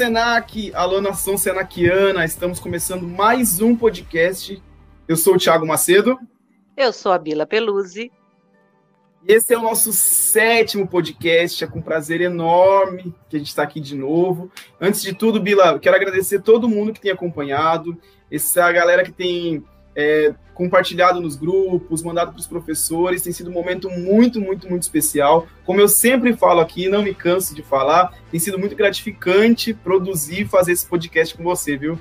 Senac! Alô, nação senaquiana! Estamos começando mais um podcast. Eu sou o Thiago Macedo. Eu sou a Bila Peluzzi. E esse é o nosso sétimo podcast. É com prazer enorme que a gente está aqui de novo. Antes de tudo, Bila, quero agradecer todo mundo que tem acompanhado. Essa galera que tem é, compartilhado nos grupos, mandado para os professores. Tem sido um momento muito, muito, muito especial. Como eu sempre falo aqui, não me canso de falar, tem sido muito gratificante produzir e fazer esse podcast com você, viu?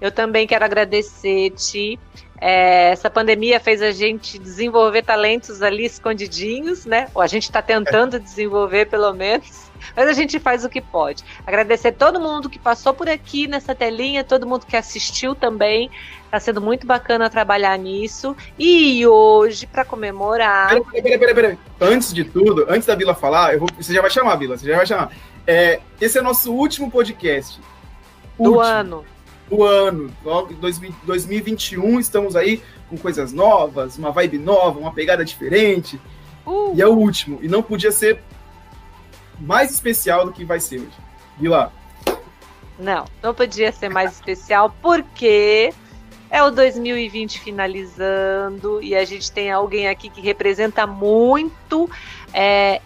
Eu também quero agradecer-te. É, essa pandemia fez a gente desenvolver talentos ali escondidinhos, né? Ou a gente está tentando desenvolver, pelo menos. Mas a gente faz o que pode. Agradecer todo mundo que passou por aqui nessa telinha, todo mundo que assistiu também. Está sendo muito bacana trabalhar nisso. E hoje, para comemorar. Peraí, peraí, peraí, peraí. Antes de tudo, antes da Bila falar, eu vou... você já vai chamar, Bila, você já vai chamar. É, esse é nosso último podcast. Do último. ano. Do ano. 2021, estamos aí com coisas novas, uma vibe nova, uma pegada diferente. Uh. E é o último. E não podia ser mais especial do que vai ser hoje. Lá. Não, não podia ser mais especial porque é o 2020 finalizando e a gente tem alguém aqui que representa muito é,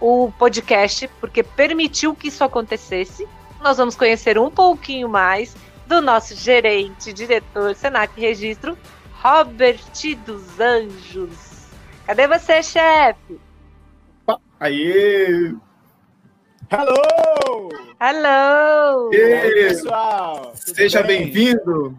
o podcast, porque permitiu que isso acontecesse. Nós vamos conhecer um pouquinho mais do nosso gerente, diretor, Senac Registro, Robert dos Anjos. Cadê você, chefe? Aê! Hello! Hello! E pessoal! Seja bem-vindo!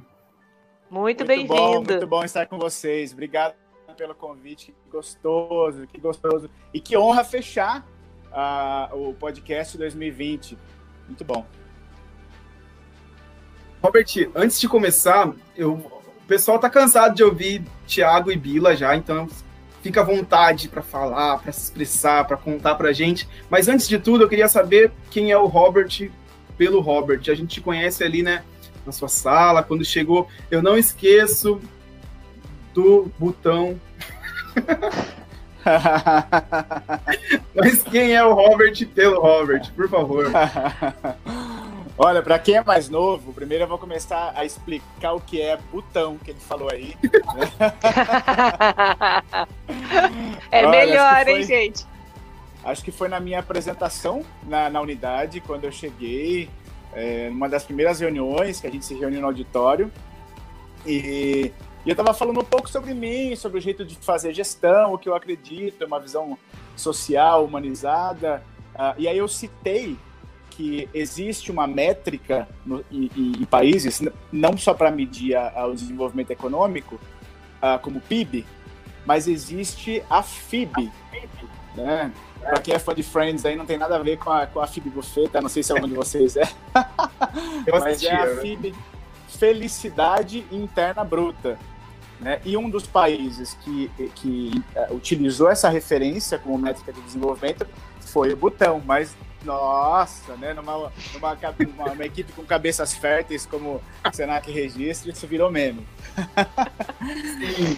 Muito, muito bem-vindo! Muito bom estar com vocês. Obrigado pelo convite. Que gostoso, que gostoso. E que honra fechar uh, o podcast 2020. Muito bom. Robert, antes de começar, eu, o pessoal tá cansado de ouvir Thiago e Bila já, então fica à vontade para falar, para se expressar, para contar para a gente. Mas antes de tudo, eu queria saber quem é o Robert pelo Robert. A gente conhece ali, né, na sua sala, quando chegou. Eu não esqueço do botão. Mas quem é o Robert pelo Robert, por favor? Olha, para quem é mais novo, primeiro eu vou começar a explicar o que é botão que ele falou aí. é Olha, melhor, foi, hein, gente? Acho que foi na minha apresentação na, na unidade, quando eu cheguei, é, numa das primeiras reuniões que a gente se reuniu no auditório. E, e eu estava falando um pouco sobre mim, sobre o jeito de fazer gestão, o que eu acredito, uma visão social, humanizada. Uh, e aí eu citei que existe uma métrica no, em, em, países, não só para medir a, o desenvolvimento econômico, uh, como PIB, mas existe a FIB. Né? Para quem é fã de Friends, aí não tem nada a ver com a, com a FIB Buffeta, não sei se algum de vocês é. mas é a né? FIB, Felicidade Interna Bruta. Né? E um dos países que, que uh, utilizou essa referência como métrica de desenvolvimento foi o Butão, mas nossa, né? Numa, numa, uma, uma, equipe com cabeças férteis como o Senac Registre, isso virou meme. Sim.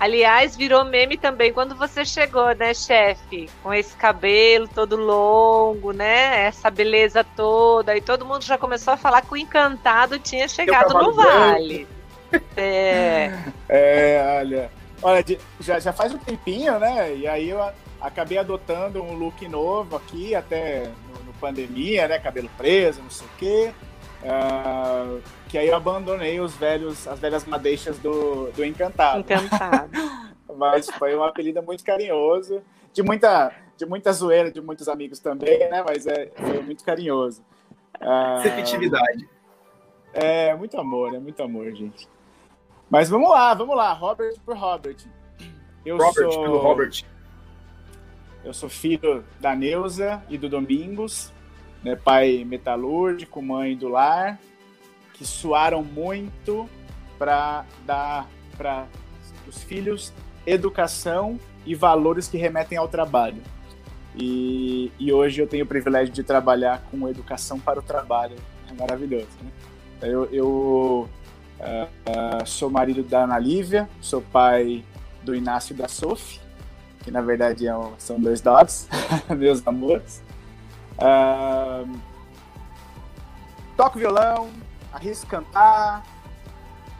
Aliás, virou meme também quando você chegou, né, chefe? Com esse cabelo todo longo, né? Essa beleza toda. E todo mundo já começou a falar que o encantado tinha chegado no vale. É. É, olha. Olha, já, já faz um tempinho, né? E aí eu acabei adotando um look novo aqui, até no, no pandemia, né? Cabelo preso, não sei o quê. Uh, que aí eu abandonei os velhos, as velhas madeixas do, do Encantado. Encantado. Mas foi um apelido muito carinhoso, de muita, de muita zoeira de muitos amigos também, né? Mas é, foi muito carinhoso. Efetividade. É, muito amor, é muito amor, gente. Mas vamos lá, vamos lá. Robert por Robert. Eu Robert sou... pelo Robert. Eu sou filho da Neuza e do Domingos, né, pai metalúrgico, mãe do lar, que suaram muito para dar para os filhos educação e valores que remetem ao trabalho. E, e, hoje eu tenho o privilégio de trabalhar com educação para o trabalho. É maravilhoso. Né? Eu, eu uh, uh, sou marido da Ana Lívia, sou pai do Inácio e da Sophie que na verdade é são dois dogs, meus amores. Uh, toco violão, arrisco cantar,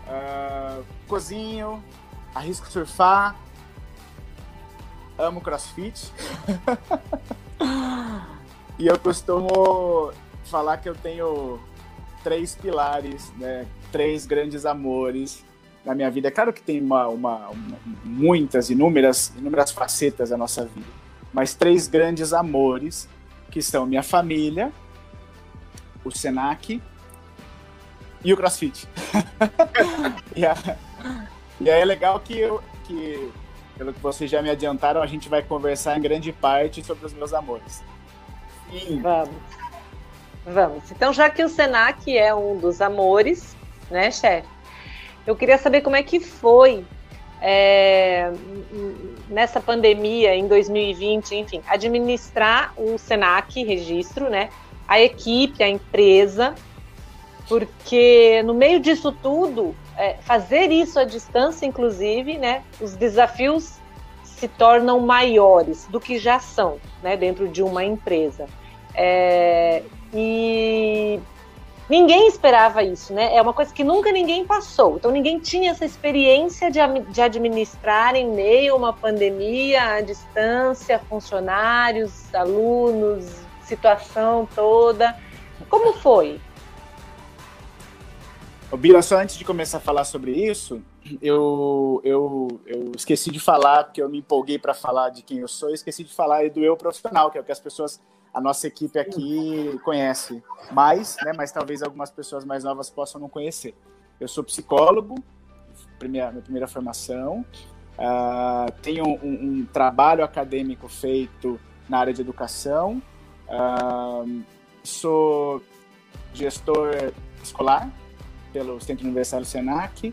uh, cozinho, arrisco surfar, amo crossfit. e eu costumo falar que eu tenho três pilares, né? Três grandes amores na minha vida. É claro que tem uma, uma, uma, muitas, inúmeras, inúmeras facetas da nossa vida, mas três grandes amores que são minha família, o Senac e o CrossFit. e, a, e aí é legal que, eu, que, pelo que vocês já me adiantaram, a gente vai conversar em grande parte sobre os meus amores. Sim. Vamos. Vamos. Então, já que o Senac é um dos amores, né, chefe? Eu queria saber como é que foi é, nessa pandemia, em 2020, enfim, administrar o Senac registro, né? A equipe, a empresa, porque no meio disso tudo, é, fazer isso à distância, inclusive, né? Os desafios se tornam maiores do que já são, né? Dentro de uma empresa. É, e ninguém esperava isso, né? É uma coisa que nunca ninguém passou. Então ninguém tinha essa experiência de, de administrar em meio a uma pandemia, à distância, funcionários, alunos, situação toda. Como foi? Ô, só antes de começar a falar sobre isso, eu, eu, eu esqueci de falar, porque eu me empolguei para falar de quem eu sou, esqueci de falar do eu profissional, que é o que as pessoas a nossa equipe aqui conhece mais, né? Mas talvez algumas pessoas mais novas possam não conhecer. Eu sou psicólogo, primeira, minha primeira formação. Uh, tenho um, um, trabalho acadêmico feito na área de educação. Uh, sou gestor escolar pelo Centro Universitário Senac.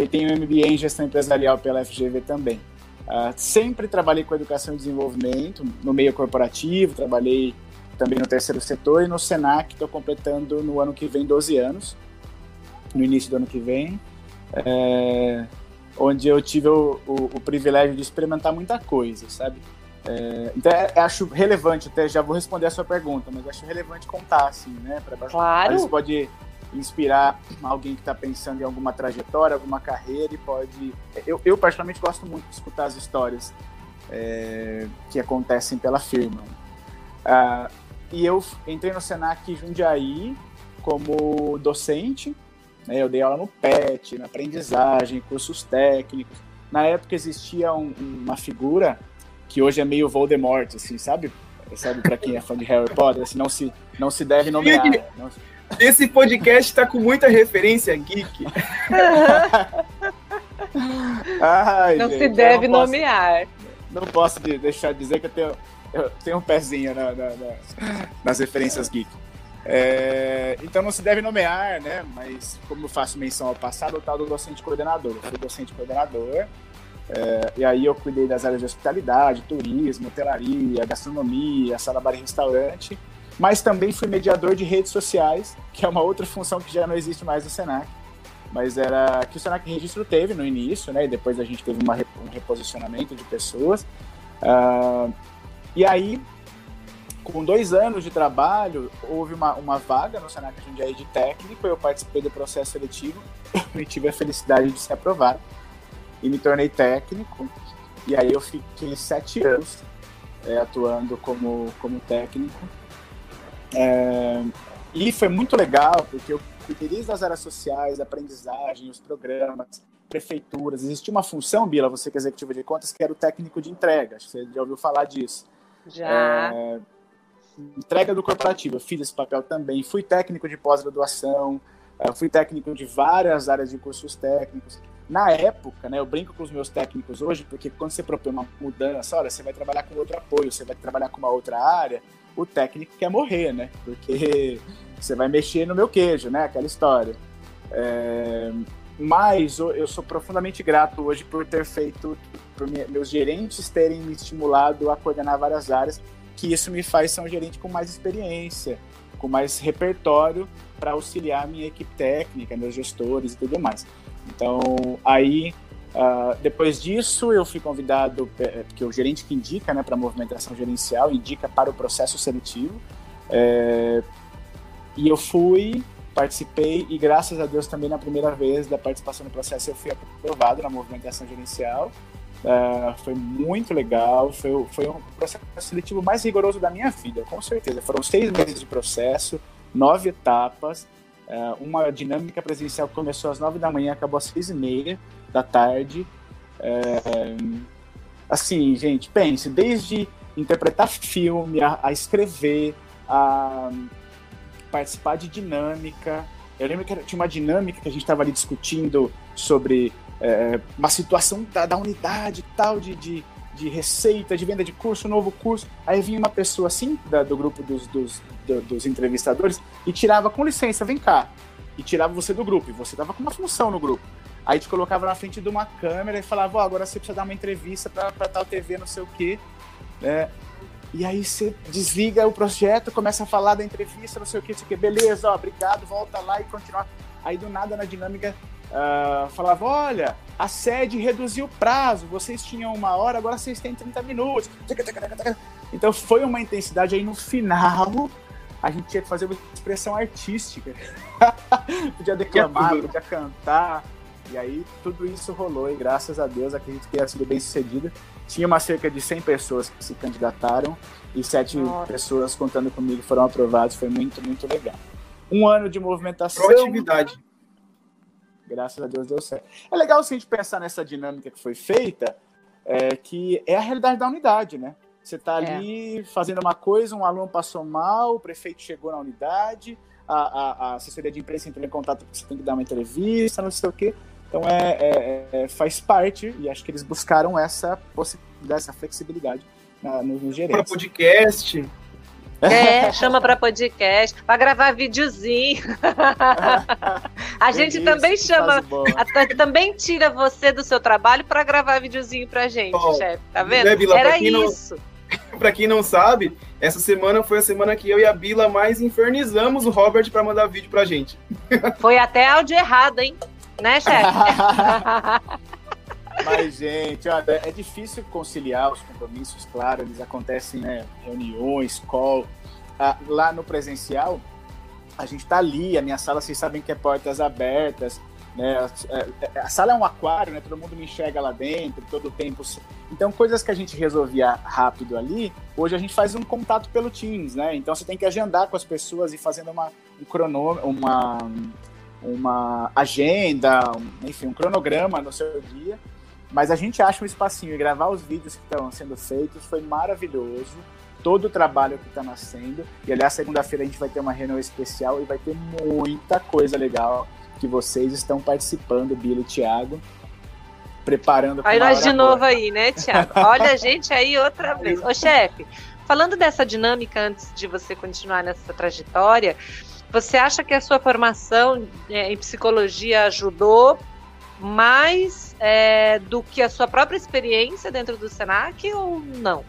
E tenho MBA em gestão empresarial pela FGV também. Uh, sempre trabalhei com educação e desenvolvimento no meio corporativo, trabalhei também no terceiro setor e no Senac, estou completando no ano que vem 12 anos, no início do ano que vem, é, onde eu tive o, o, o, privilégio de experimentar muita coisa, sabe? É, então, é, acho relevante, até já vou responder a sua pergunta, mas acho relevante contar, assim, né? Pra, claro. Às vezes pode inspirar alguém que está pensando em alguma trajetória, alguma carreira e pode. Eu, eu particularmente gosto muito de escutar as histórias é, que acontecem pela firma. Ah, e eu entrei no Senac Jundiaí como docente, né, eu dei aula no PET, na aprendizagem, cursos técnicos. Na época existia um, uma figura que hoje é meio Voldemort, assim, sabe? Sabe para quem é fã de Harry Potter, assim, não se, não se deve nomear. Não, esse podcast está com muita referência geek. Ai, não gente, se deve não nomear. não posso deixar de dizer que eu tenho, eu tenho um pezinho na, na, na, nas referências geek. É, então não se deve nomear, né? Mas como eu faço menção ao passado, o tal do docente coordenador. Eu fui docente coordenador. É, e aí eu cuidei das áreas de hospitalidade, turismo, hotelaria, gastronomia, sala bar e restaurante mas também fui mediador de redes sociais, que é uma outra função que já não existe mais no Senac, mas era que o Senac Registro teve no início, né, e depois a gente teve uma, um reposicionamento de pessoas. Uh, e aí, com dois anos de trabalho, houve uma, uma vaga no Senac Jundiaí de técnico, eu participei do processo seletivo e tive a felicidade de ser aprovado. E me tornei técnico, e aí eu fiquei sete anos é, atuando como, como técnico. É, e foi muito legal, porque eu cuidei das áreas sociais, aprendizagem, os programas, prefeituras. Existia uma função, Bila, você que é executiva de contas, que era o técnico de entrega. Você já ouviu falar disso. Já. É, entrega do corporativo. Eu fiz esse papel também. Fui técnico de pós-graduação, é, fui técnico de várias áreas de cursos técnicos. Na época, né, eu brinco com os meus técnicos hoje, porque quando você propõe uma mudança, olha, você vai trabalhar com outro apoio, você vai trabalhar com uma outra área, o técnico quer morrer, né? Porque você vai mexer no meu queijo, né? Aquela história. É, mas eu sou profundamente grato hoje por ter feito, por meus gerentes terem me estimulado a coordenar várias áreas, que isso me faz ser um gerente com mais experiência, com mais repertório para auxiliar minha equipe técnica, meus gestores e tudo mais. Então, aí Uh, depois disso, eu fui convidado, é, porque o gerente que indica né, para movimentação gerencial, indica para o processo seletivo. É, e eu fui, participei e graças a Deus também na primeira vez da participação no processo eu fui aprovado na movimentação gerencial. Uh, foi muito legal, foi, foi um processo seletivo mais rigoroso da minha vida, com certeza. Foram seis meses de processo, nove etapas, uh, uma dinâmica presencial começou às nove da manhã, acabou às seis e meia da tarde. Uh, assim, gente, pense, desde interpretar filme, a, a escrever, a participar de dinâmica. Eu lembro que tinha uma dinâmica que a gente estava ali discutindo sobre é, uma situação da, da unidade tal, de, de, de, receita, de venda de curso, novo curso. Aí vinha uma pessoa assim, da, do grupo dos, dos, do, dos entrevistadores, e tirava, com licença, vem cá. E tirava você do grupo, e você dava com uma função no grupo. Aí te colocava na frente de uma câmera e falava, oh, agora você precisa dar uma entrevista para tal TV, não sei o quê. É, e aí você desliga o projeto, começa a falar da entrevista, não sei o que, não sei o que, beleza, ó, obrigado, volta lá e continua. Aí do nada na dinâmica uh, falava, olha, a sede reduziu o prazo, vocês tinham uma hora, agora vocês têm 30 minutos. Então foi uma intensidade aí no final. A gente tinha que fazer uma expressão artística. podia declamar, podia cantar. E aí tudo isso rolou e graças a Deus acredito que tenha sido bem sucedido. Tinha uma cerca de 100 pessoas que se candidataram e sete Nossa. pessoas contando comigo foram aprovadas. Foi muito, muito legal. Um ano de movimentação. Proatividade. Graças a Deus deu certo. É legal se a gente pensar nessa dinâmica que foi feita, é, que é a realidade da unidade, né? Você está é. ali é. fazendo uma coisa, um aluno passou mal, o prefeito chegou na unidade, a, a, a assessoria de imprensa entrou em contato porque você tem que dar uma entrevista, não sei o quê. Então é, é, é, faz parte, e acho que eles buscaram essa possibilidade, essa flexibilidade na, nos, nos gerentes. Para podcast. É, chama para podcast, para gravar videozinho. a gente também chama, a, também tira você do seu trabalho para gravar videozinho pra gente, oh, chefe. Tá vendo? Né, Bila, Era isso. para quem não sabe, essa semana foi a semana que eu e a Bila mais infernizamos o Robert para mandar vídeo pra gente. Foi até áudio errado, hein? Né, chefe? Mas, gente, é difícil conciliar os compromissos, claro, eles acontecem, né? Reuniões, call. Ah, lá no presencial, a gente está ali, a minha sala, vocês sabem que é portas abertas, né? A, é, é, a, sala é um aquário, né? Todo mundo me enxerga lá dentro, todo tempo. Então, coisas que a gente resolvia rápido ali, hoje a gente faz um contato pelo Teams, né? Então, você tem que agendar com as pessoas e fazendo uma, um uma uma agenda, um, enfim, um cronograma no seu dia. Mas a gente acha um espacinho e gravar os vídeos que estão sendo feitos foi maravilhoso. Todo o trabalho que está nascendo. E aliás, segunda-feira a gente vai ter uma reunião especial e vai ter muita coisa legal que vocês estão participando, Bilo e Thiago, preparando. Aí nós de novo aí, né, Thiago? Olha a gente aí outra vez. Ô, chefe, falando dessa dinâmica antes de você continuar nessa trajetória, você acha que a sua formação é, em psicologia ajudou mais é, do que a sua própria experiência dentro do Senac ou não?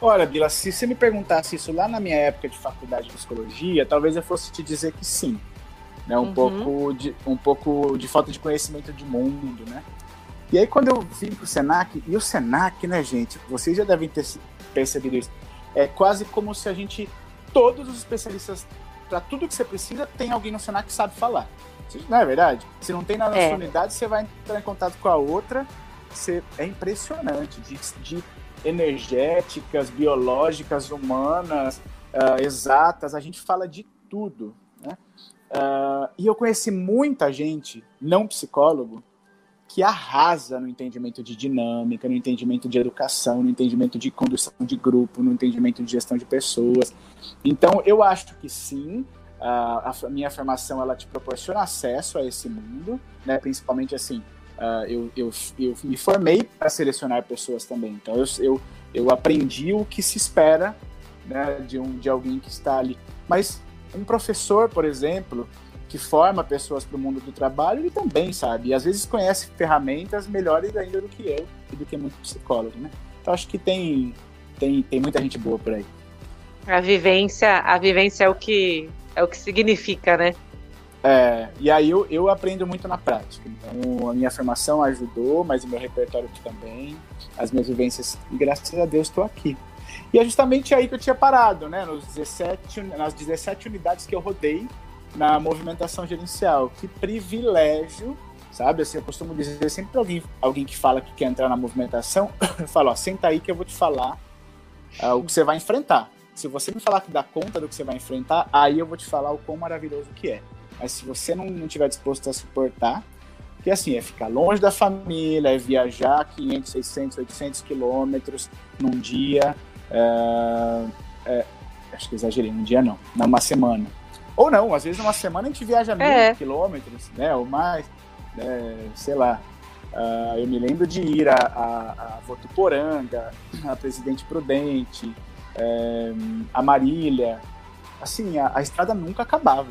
Olha, Bila, se você me perguntasse isso lá na minha época de faculdade de psicologia, talvez eu fosse te dizer que sim. Né? Um, uhum. pouco de, um pouco de falta de conhecimento de mundo, né? E aí, quando eu vim para o Senac, e o Senac, né, gente, vocês já devem ter percebido isso, é quase como se a gente todos os especialistas, para tudo que você precisa, tem alguém no Senac que sabe falar. Não é verdade? Se não tem na nossa é. unidade, você vai entrar em contato com a outra. Você, é impressionante de, de energéticas, biológicas, humanas, uh, exatas. A gente fala de tudo. Né? Uh, e eu conheci muita gente, não psicólogo, que arrasa no entendimento de dinâmica, no entendimento de educação, no entendimento de condução de grupo, no entendimento de gestão de pessoas. Então, eu acho que sim, a, a minha formação ela te proporciona acesso a esse mundo, né? Principalmente assim, uh, eu, eu, eu me formei para selecionar pessoas também. Então, eu, eu, eu aprendi o que se espera né, de, um, de alguém que está ali. Mas um professor, por exemplo, que forma pessoas para o mundo do trabalho, ele também sabe. E às vezes conhece ferramentas melhores ainda do que eu e do que muito psicólogo, né? Então acho que tem, tem, tem muita gente boa por aí. A vivência, a vivência é o que é o que significa, né? É, e aí eu, eu aprendo muito na prática. Então a minha formação ajudou, mas o meu repertório também, as minhas vivências, e graças a Deus estou aqui. E é justamente aí que eu tinha parado, né? Nos 17, nas 17 unidades que eu rodei na movimentação gerencial. Que privilégio, sabe? Assim, eu costumo dizer sempre para alguém, alguém que fala que quer entrar na movimentação, eu falo, ó, senta aí que eu vou te falar uh, o que você vai enfrentar. Se você me falar que dá conta do que você vai enfrentar, aí eu vou te falar o quão maravilhoso que é. Mas se você não, não tiver disposto a suportar, que assim, é ficar longe da família, é viajar 500, 600, 800 quilômetros num dia, é, é, acho que exagerei, num dia não, numa semana. Ou não, às vezes numa semana a gente viaja mil é. quilômetros, né, ou mais, é, sei lá. Uh, eu me lembro de ir a, a, a Votuporanga, a Presidente Prudente, é, Marília. Assim, a, a estrada nunca acabava.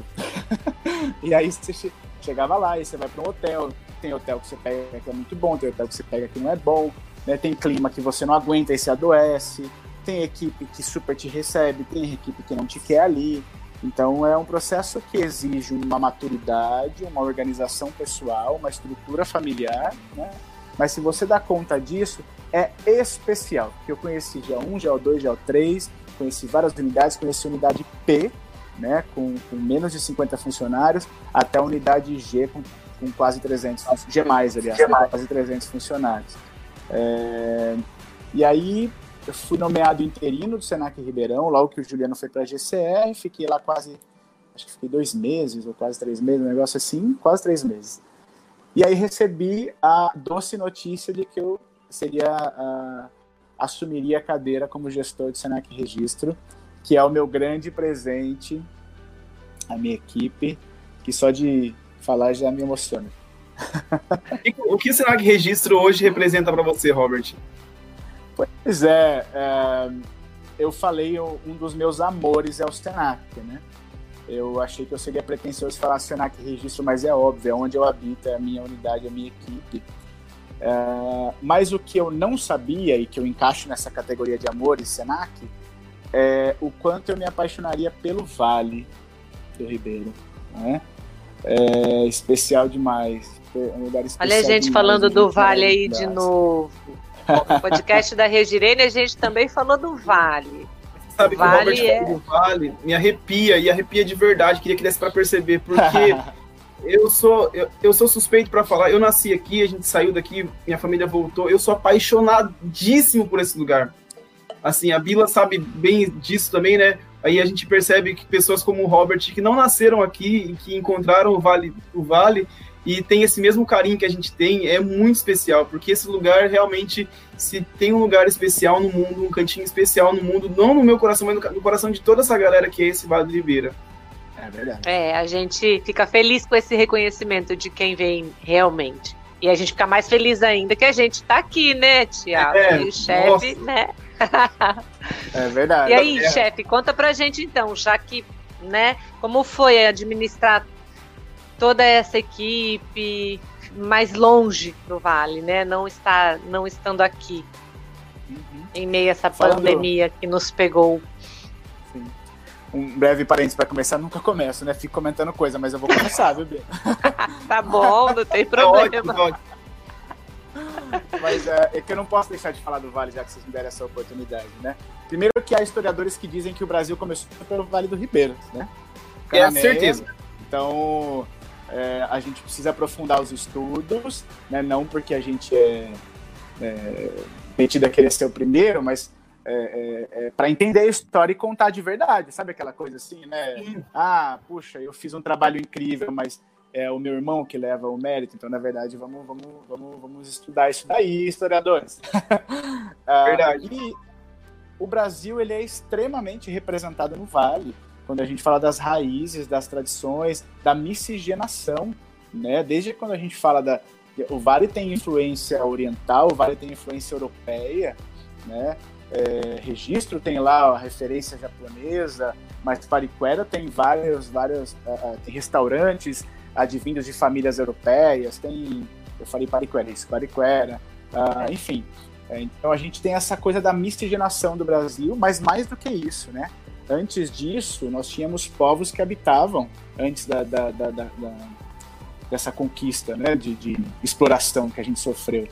e aí você chegava lá e você vai para um hotel. Tem hotel que você pega que é muito bom, tem hotel que você pega que não é bom. Né? Tem clima que você não aguenta e se adoece. Tem equipe que super te recebe, tem equipe que não te quer ali. Então é um processo que exige uma maturidade, uma organização pessoal, uma estrutura familiar, né? Mas se você dá conta disso, é especial. Eu conheci GEO1, GEO2, GEO3, conheci várias unidades, conheci a unidade P, né, com, com, menos de 50 funcionários, até a unidade G com, com quase 300, G+, aliás, G+. quase 300 funcionários. É, e aí eu fui nomeado interino do Senac Ribeirão, logo que o Juliano foi para a GCR, fiquei lá quase, acho que fiquei dois meses, ou quase três meses, um negócio assim, quase três meses. E aí recebi a doce notícia de que eu seria, uh, assumiria a cadeira como gestor do Senac Registro, que é o meu grande presente, a minha equipe, que só de falar já me emociona. o que o Senac Registro hoje representa para você, Robert? Pois é, é, eu falei, um dos meus amores é o Senac, né? Eu achei que eu seria pretensioso falar Senac Registro, mas é óbvio, é onde eu habito, é a minha unidade, a minha equipe. É, mas o que eu não sabia, e que eu encaixo nessa categoria de amores Senac, é o quanto eu me apaixonaria pelo Vale do Ribeiro. Né? É especial demais. É um lugar especial Olha a gente demais, falando do Vale aí de novo. No podcast da Regirene, a gente também falou do Vale. Sabe o vale que o Robert é... do Vale me arrepia, e arrepia de verdade, queria que desse para perceber, porque eu sou eu, eu sou suspeito para falar, eu nasci aqui, a gente saiu daqui, minha família voltou, eu sou apaixonadíssimo por esse lugar. Assim, a Bila sabe bem disso também, né? Aí a gente percebe que pessoas como o Robert, que não nasceram aqui e que encontraram o Vale, o Vale e tem esse mesmo carinho que a gente tem, é muito especial, porque esse lugar realmente, se tem um lugar especial no mundo, um cantinho especial no mundo, não no meu coração, mas no, coração de toda essa galera que é esse Vale de Ribeira. É verdade. É, a gente fica feliz com esse reconhecimento de quem vem realmente. E a gente fica mais feliz ainda que a gente tá aqui, né, Tiago? É, e o chefe, né? é verdade. E aí, é. chefe, conta pra gente então, já que, né, como foi administrar toda essa equipe mais longe do Vale, né? Não está, não estando aqui uhum. em meio a essa Falando... pandemia que nos pegou. Um breve parênteses para começar, nunca começo, né? Fico comentando coisa, mas eu vou começar, viu, Bia? tá bom, não tem problema. ótimo, Mas é, é, que eu não posso deixar de falar do Vale, já que vocês me deram essa oportunidade, né? Primeiro que há historiadores que dizem que o Brasil começou pelo Vale do Ribeiro, né? É, certeza. Então, é, a gente precisa aprofundar os estudos, né? não porque a gente é, é metido a querer ser o primeiro, mas é, é, é para entender a história e contar de verdade, sabe aquela coisa assim, né? Sim. Ah, puxa, eu fiz um trabalho incrível, mas é o meu irmão que leva o mérito, então na verdade vamos, vamos, vamos, vamos estudar isso daí, historiadores. ah, verdade. E o Brasil ele é extremamente representado no Vale quando a gente fala das raízes, das tradições, da miscigenação, né? Desde quando a gente fala da o Vale tem influência oriental, o Vale tem influência europeia, né? É, registro tem lá a referência japonesa, mas Pariquera tem vários, vários uh, tem restaurantes advindos de famílias europeias, tem, eu falei Pariquera, isso, Pariquera, uh, enfim. É, então a gente tem essa coisa da miscigenação do Brasil, mas mais do que isso, né? Antes disso, nós tínhamos povos que habitavam, antes da, da, da, da dessa conquista, né, de, de, exploração que a gente sofreu.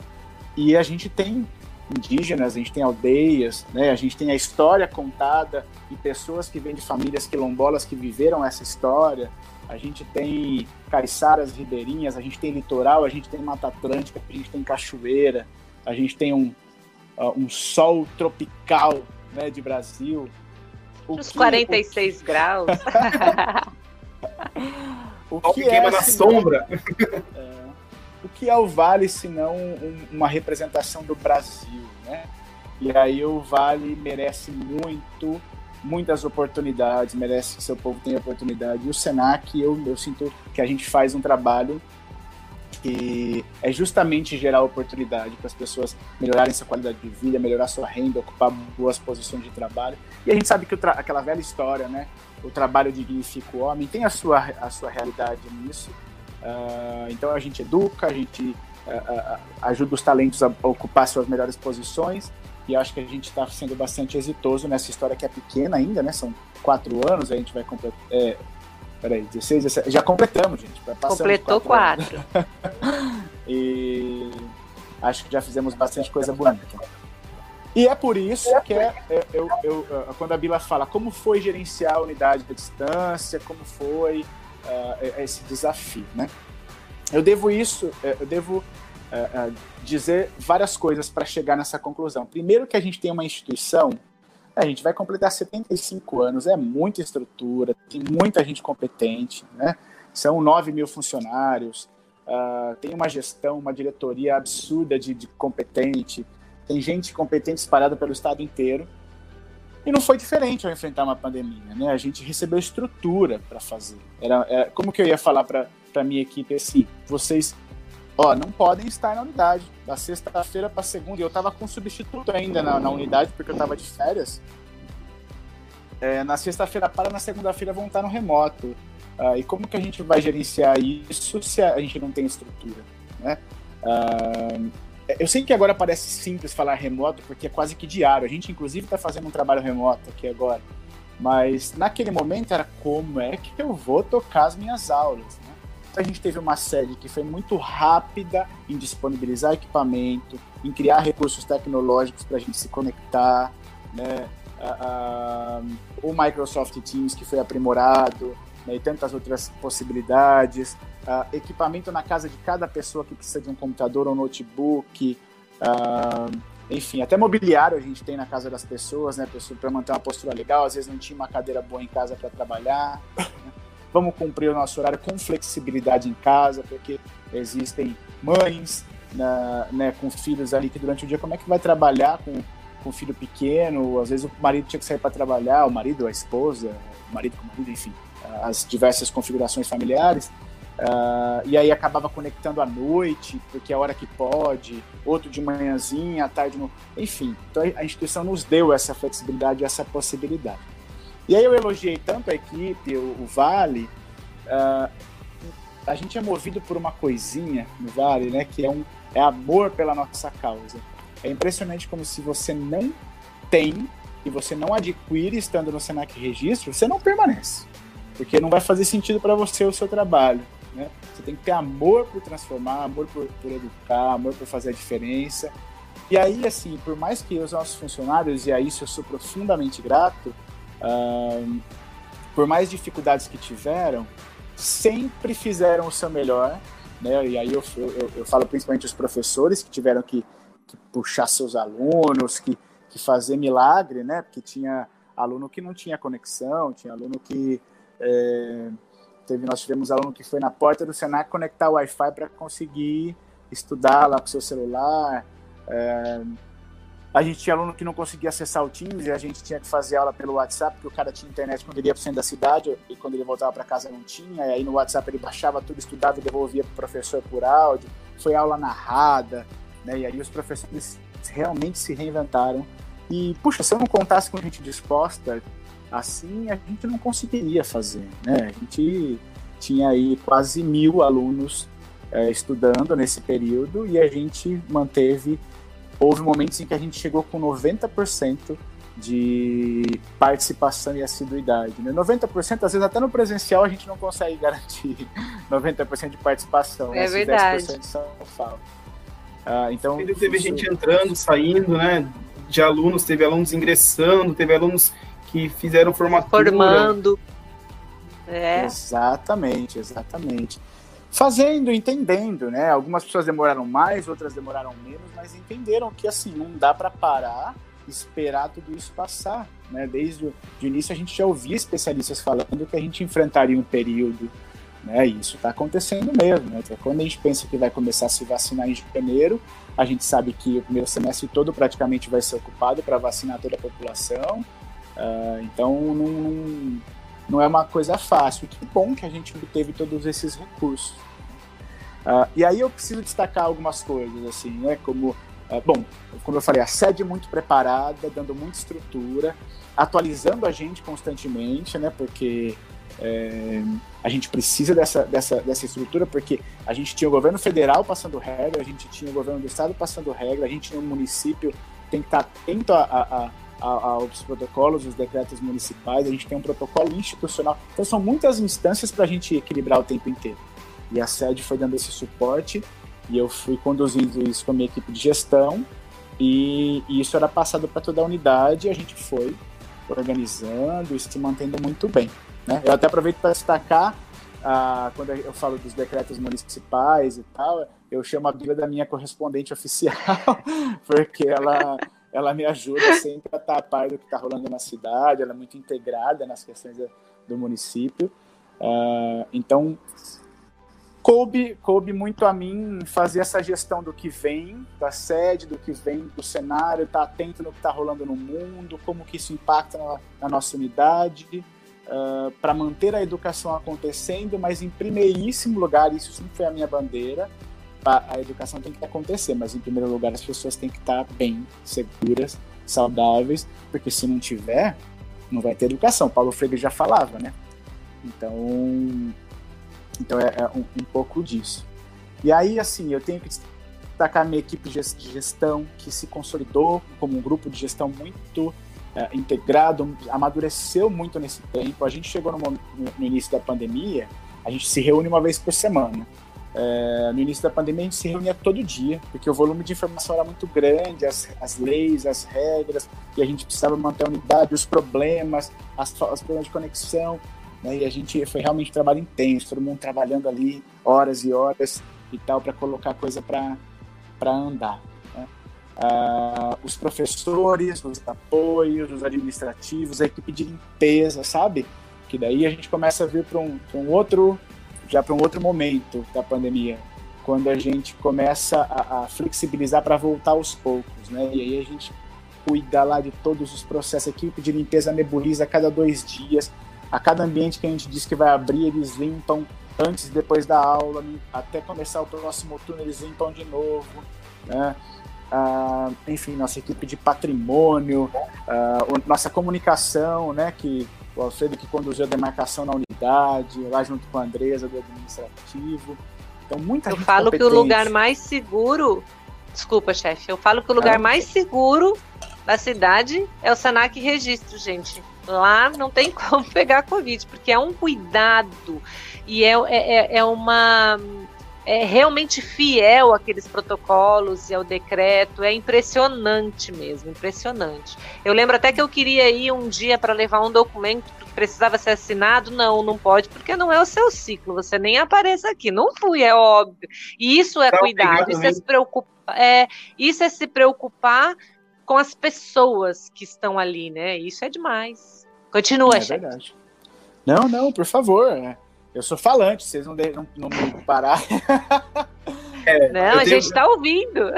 E a gente tem indígenas, a gente tem aldeias, né? A gente tem a história contada e pessoas que vêm de famílias quilombolas que viveram essa história. A gente tem caiçaras ribeirinhas, a gente tem litoral, a gente tem Mata Atlântica, a gente tem cachoeira, a gente tem um, uh, um sol tropical né, de Brasil. Os 46 o... graus. o que, que queima é, na sombra. É, o que é o Vale se não um, uma representação do Brasil, né? E aí o Vale merece muito, muitas oportunidades, merece que seu povo tenha oportunidade. E o Senac, eu, eu sinto que a gente faz um trabalho que é justamente gerar oportunidade para as pessoas melhorarem sua qualidade de vida, melhorar sua renda, ocupar boas posições de trabalho. E a gente sabe que aquela velha história, né? O trabalho dignifica o homem, tem a sua, a sua realidade nisso. Uh, então a gente educa, a gente uh, uh, ajuda os talentos a ocupar suas melhores posições. E acho que a gente está sendo bastante exitoso nessa história que é pequena ainda, né? São quatro anos, a gente vai completar. É, peraí, 16, 17, já completamos, gente. Completou quatro. quatro. e acho que já fizemos bastante coisa bonita. E é por isso que é, é, eu, eu, quando a Bila fala como foi gerenciar a unidade da distância, como foi uh, esse desafio, né? Eu devo isso, é, eu devo uh, uh, dizer várias coisas para chegar nessa conclusão. Primeiro que a gente tem uma instituição a gente vai completar 75 anos, é muita estrutura, tem muita gente competente, né? São 9 mil funcionários, uh, tem uma gestão, uma diretoria absurda de, de competente, tem gente competente espalhada pelo estado inteiro. E não foi diferente ao enfrentar uma pandemia, né? A gente recebeu estrutura para fazer. Era, era, como que eu ia falar para a minha equipe assim? Vocês ó, não podem estar na unidade. Da sexta-feira para segunda, e eu tava com substituto ainda na, na unidade, porque eu tava de férias. É, na sexta-feira para, na segunda-feira vão estar no remoto. Uh, e como que a gente vai gerenciar isso se a gente não tem estrutura? Né? Uh, eu sei que agora parece simples falar remoto, porque é quase que diário. A gente, inclusive, está fazendo um trabalho remoto aqui agora. Mas naquele momento era como é que eu vou tocar as minhas aulas? Né? a gente teve uma sede que foi muito rápida em disponibilizar equipamento, em criar recursos tecnológicos para a gente se conectar, né? Uh, uh, o Microsoft Teams que foi aprimorado, né? e tantas outras possibilidades, uh, equipamento na casa de cada pessoa que precisa de um computador ou um notebook, enfim, até mobiliário a gente tem na casa das pessoas, né, para manter uma postura legal. Às vezes não tinha uma cadeira boa em casa para trabalhar. vamos cumprir o nosso horário com flexibilidade em casa, porque existem mães na, né, com filhos ali que durante o dia, como é que vai trabalhar com, com filho pequeno? Às vezes o marido tinha que sair para trabalhar, o marido, a esposa, o marido com o marido, enfim, as diversas configurações familiares. Uh, e aí acabava conectando à noite, porque é a hora que pode, outro de manhãzinha, à tarde, no... enfim. Então a instituição nos deu essa flexibilidade, essa possibilidade. E aí eu elogiei tanto a equipe, o, o Vale. Uh, a gente é movido por uma coisinha no Vale, né? Que é um é amor pela nossa causa. É impressionante como se você não tem e você não adquire estando no Senac Registro, você não permanece. Porque não vai fazer sentido para você o seu trabalho. Né? Você tem que ter amor por transformar, amor por, por educar, amor por fazer a diferença. E aí, assim, por mais que os nossos funcionários, e a isso eu sou profundamente grato, por mais dificuldades que tiveram, sempre fizeram o seu melhor, né? E aí eu, eu, eu falo principalmente os professores que tiveram que, que, puxar seus alunos, que, que fazer milagre, né? Porque tinha aluno que não tinha conexão, tinha aluno que é, teve, nós tivemos aluno que foi na porta do Senac conectar o Wi-Fi para conseguir estudar lá com seu celular. É, a gente tinha aluno que não conseguia acessar o Teams e a gente tinha que fazer aula pelo WhatsApp, porque o cara tinha internet quando ele ia para o centro da cidade e quando ele voltava para casa não tinha. E aí no WhatsApp ele baixava tudo, estudava e devolvia para o professor por áudio. Foi aula narrada, né? E aí os professores realmente se reinventaram. E, puxa, se eu não contasse com gente disposta assim, a gente não conseguiria fazer, né? A gente tinha aí quase mil alunos é, estudando nesse período e a gente manteve houve momentos em que a gente chegou com 90% de participação e assiduidade. Né? 90%, às vezes até no presencial a gente não consegue garantir 90% de participação. É né? verdade. 10% são falta. Uh, então teve isso... gente entrando, saindo, né? De alunos, teve alunos ingressando, teve alunos que fizeram formatura. Formando. É. Exatamente, exatamente. Fazendo, entendendo, né? Algumas pessoas demoraram mais, outras demoraram menos, mas entenderam que assim não dá para parar, esperar tudo isso passar, né? Desde o início a gente já ouvia especialistas falando que a gente enfrentaria um período né? E isso está acontecendo mesmo. Né? Então, quando a gente pensa que vai começar a se vacinar em janeiro, a gente sabe que o primeiro semestre todo praticamente vai ser ocupado para vacinar toda a população. Uh, então, não, não é uma coisa fácil. Que bom que a gente teve todos esses recursos. Uh, e aí eu preciso destacar algumas coisas, assim, né? Como, uh, bom, como eu falei, a sede muito preparada, dando muita estrutura, atualizando a gente constantemente, né? Porque é, a gente precisa dessa, dessa, dessa estrutura porque a gente tinha o governo federal passando regra, a gente tinha o governo do estado passando regra, a gente tinha o município tem que estar atento a, a, a, aos protocolos, os decretos municipais, a gente tem um protocolo institucional. Então são muitas instâncias para a gente equilibrar o tempo inteiro. E a sede foi dando esse suporte e eu fui conduzindo isso com a minha equipe de gestão e, e isso era passado para toda a unidade e a gente foi organizando e se mantendo muito bem. Né? Eu até aproveito para destacar, ah, quando eu falo dos decretos municipais e tal, eu chamo a Bíblia da minha correspondente oficial, porque ela, ela me ajuda sempre a estar a par do que está rolando na cidade, ela é muito integrada nas questões do município. Ah, então, coube, coube muito a mim fazer essa gestão do que vem da sede, do que vem do cenário, estar tá atento no que está rolando no mundo, como que isso impacta na, na nossa unidade, uh, para manter a educação acontecendo, mas em primeiríssimo lugar, isso sempre foi a minha bandeira, a educação tem que acontecer, mas em primeiro lugar as pessoas têm que estar bem, seguras, saudáveis, porque se não tiver, não vai ter educação. Paulo Freire já falava, né? Então, então é, é um, um, pouco disso. E aí, assim, eu tenho que destacar minha equipe de gestão, que se consolidou como um grupo de gestão muito é, integrado, amadureceu muito nesse tempo. A gente chegou no, no, início da pandemia, a gente se reúne uma vez por semana. É, no início da pandemia a gente se reunia todo dia, porque o volume de informação era muito grande, as, as leis, as regras, e a gente precisava manter a unidade, os problemas, as, os problemas de conexão, né, e a gente foi realmente um trabalho intenso, todo mundo trabalhando ali horas e horas e tal, para colocar a coisa para andar uh, os professores, os apoios, os administrativos, a equipe de limpeza, sabe? Que daí a gente começa a vir para um, um outro, já para um outro momento da pandemia, quando a gente começa a, a flexibilizar para voltar aos poucos, né? E aí a gente cuida lá de todos os processos, a equipe de limpeza nebuliza a cada dois dias, a cada ambiente que a gente diz que vai abrir, eles limpam antes e depois da aula, até começar o próximo turno, eles limpam de novo, né? Uh, enfim, nossa equipe de patrimônio, uh, nossa comunicação, né, que o Alfredo que conduziu a demarcação na unidade, lá junto com a Andresa do administrativo. Então, muita Eu falo competente. que o lugar mais seguro, desculpa, chefe, eu falo que o lugar mais seguro da cidade é o Senac Registro, gente. Lá não tem como pegar Covid, porque é um cuidado e é, é, é uma é realmente fiel àqueles protocolos e ao decreto. É impressionante mesmo, impressionante. Eu lembro até que eu queria ir um dia para levar um documento que precisava ser assinado. Não, não pode, porque não é o seu ciclo. Você nem apareça aqui. Não fui, é óbvio. E isso é cuidado, isso é se preocupar. É, isso é se preocupar com as pessoas que estão ali, né? Isso é demais. Continua, é chefe. Verdade. Não, não, por favor. É. Eu sou falante, vocês não, não, não me parar. É, não, a tenho... gente está ouvindo.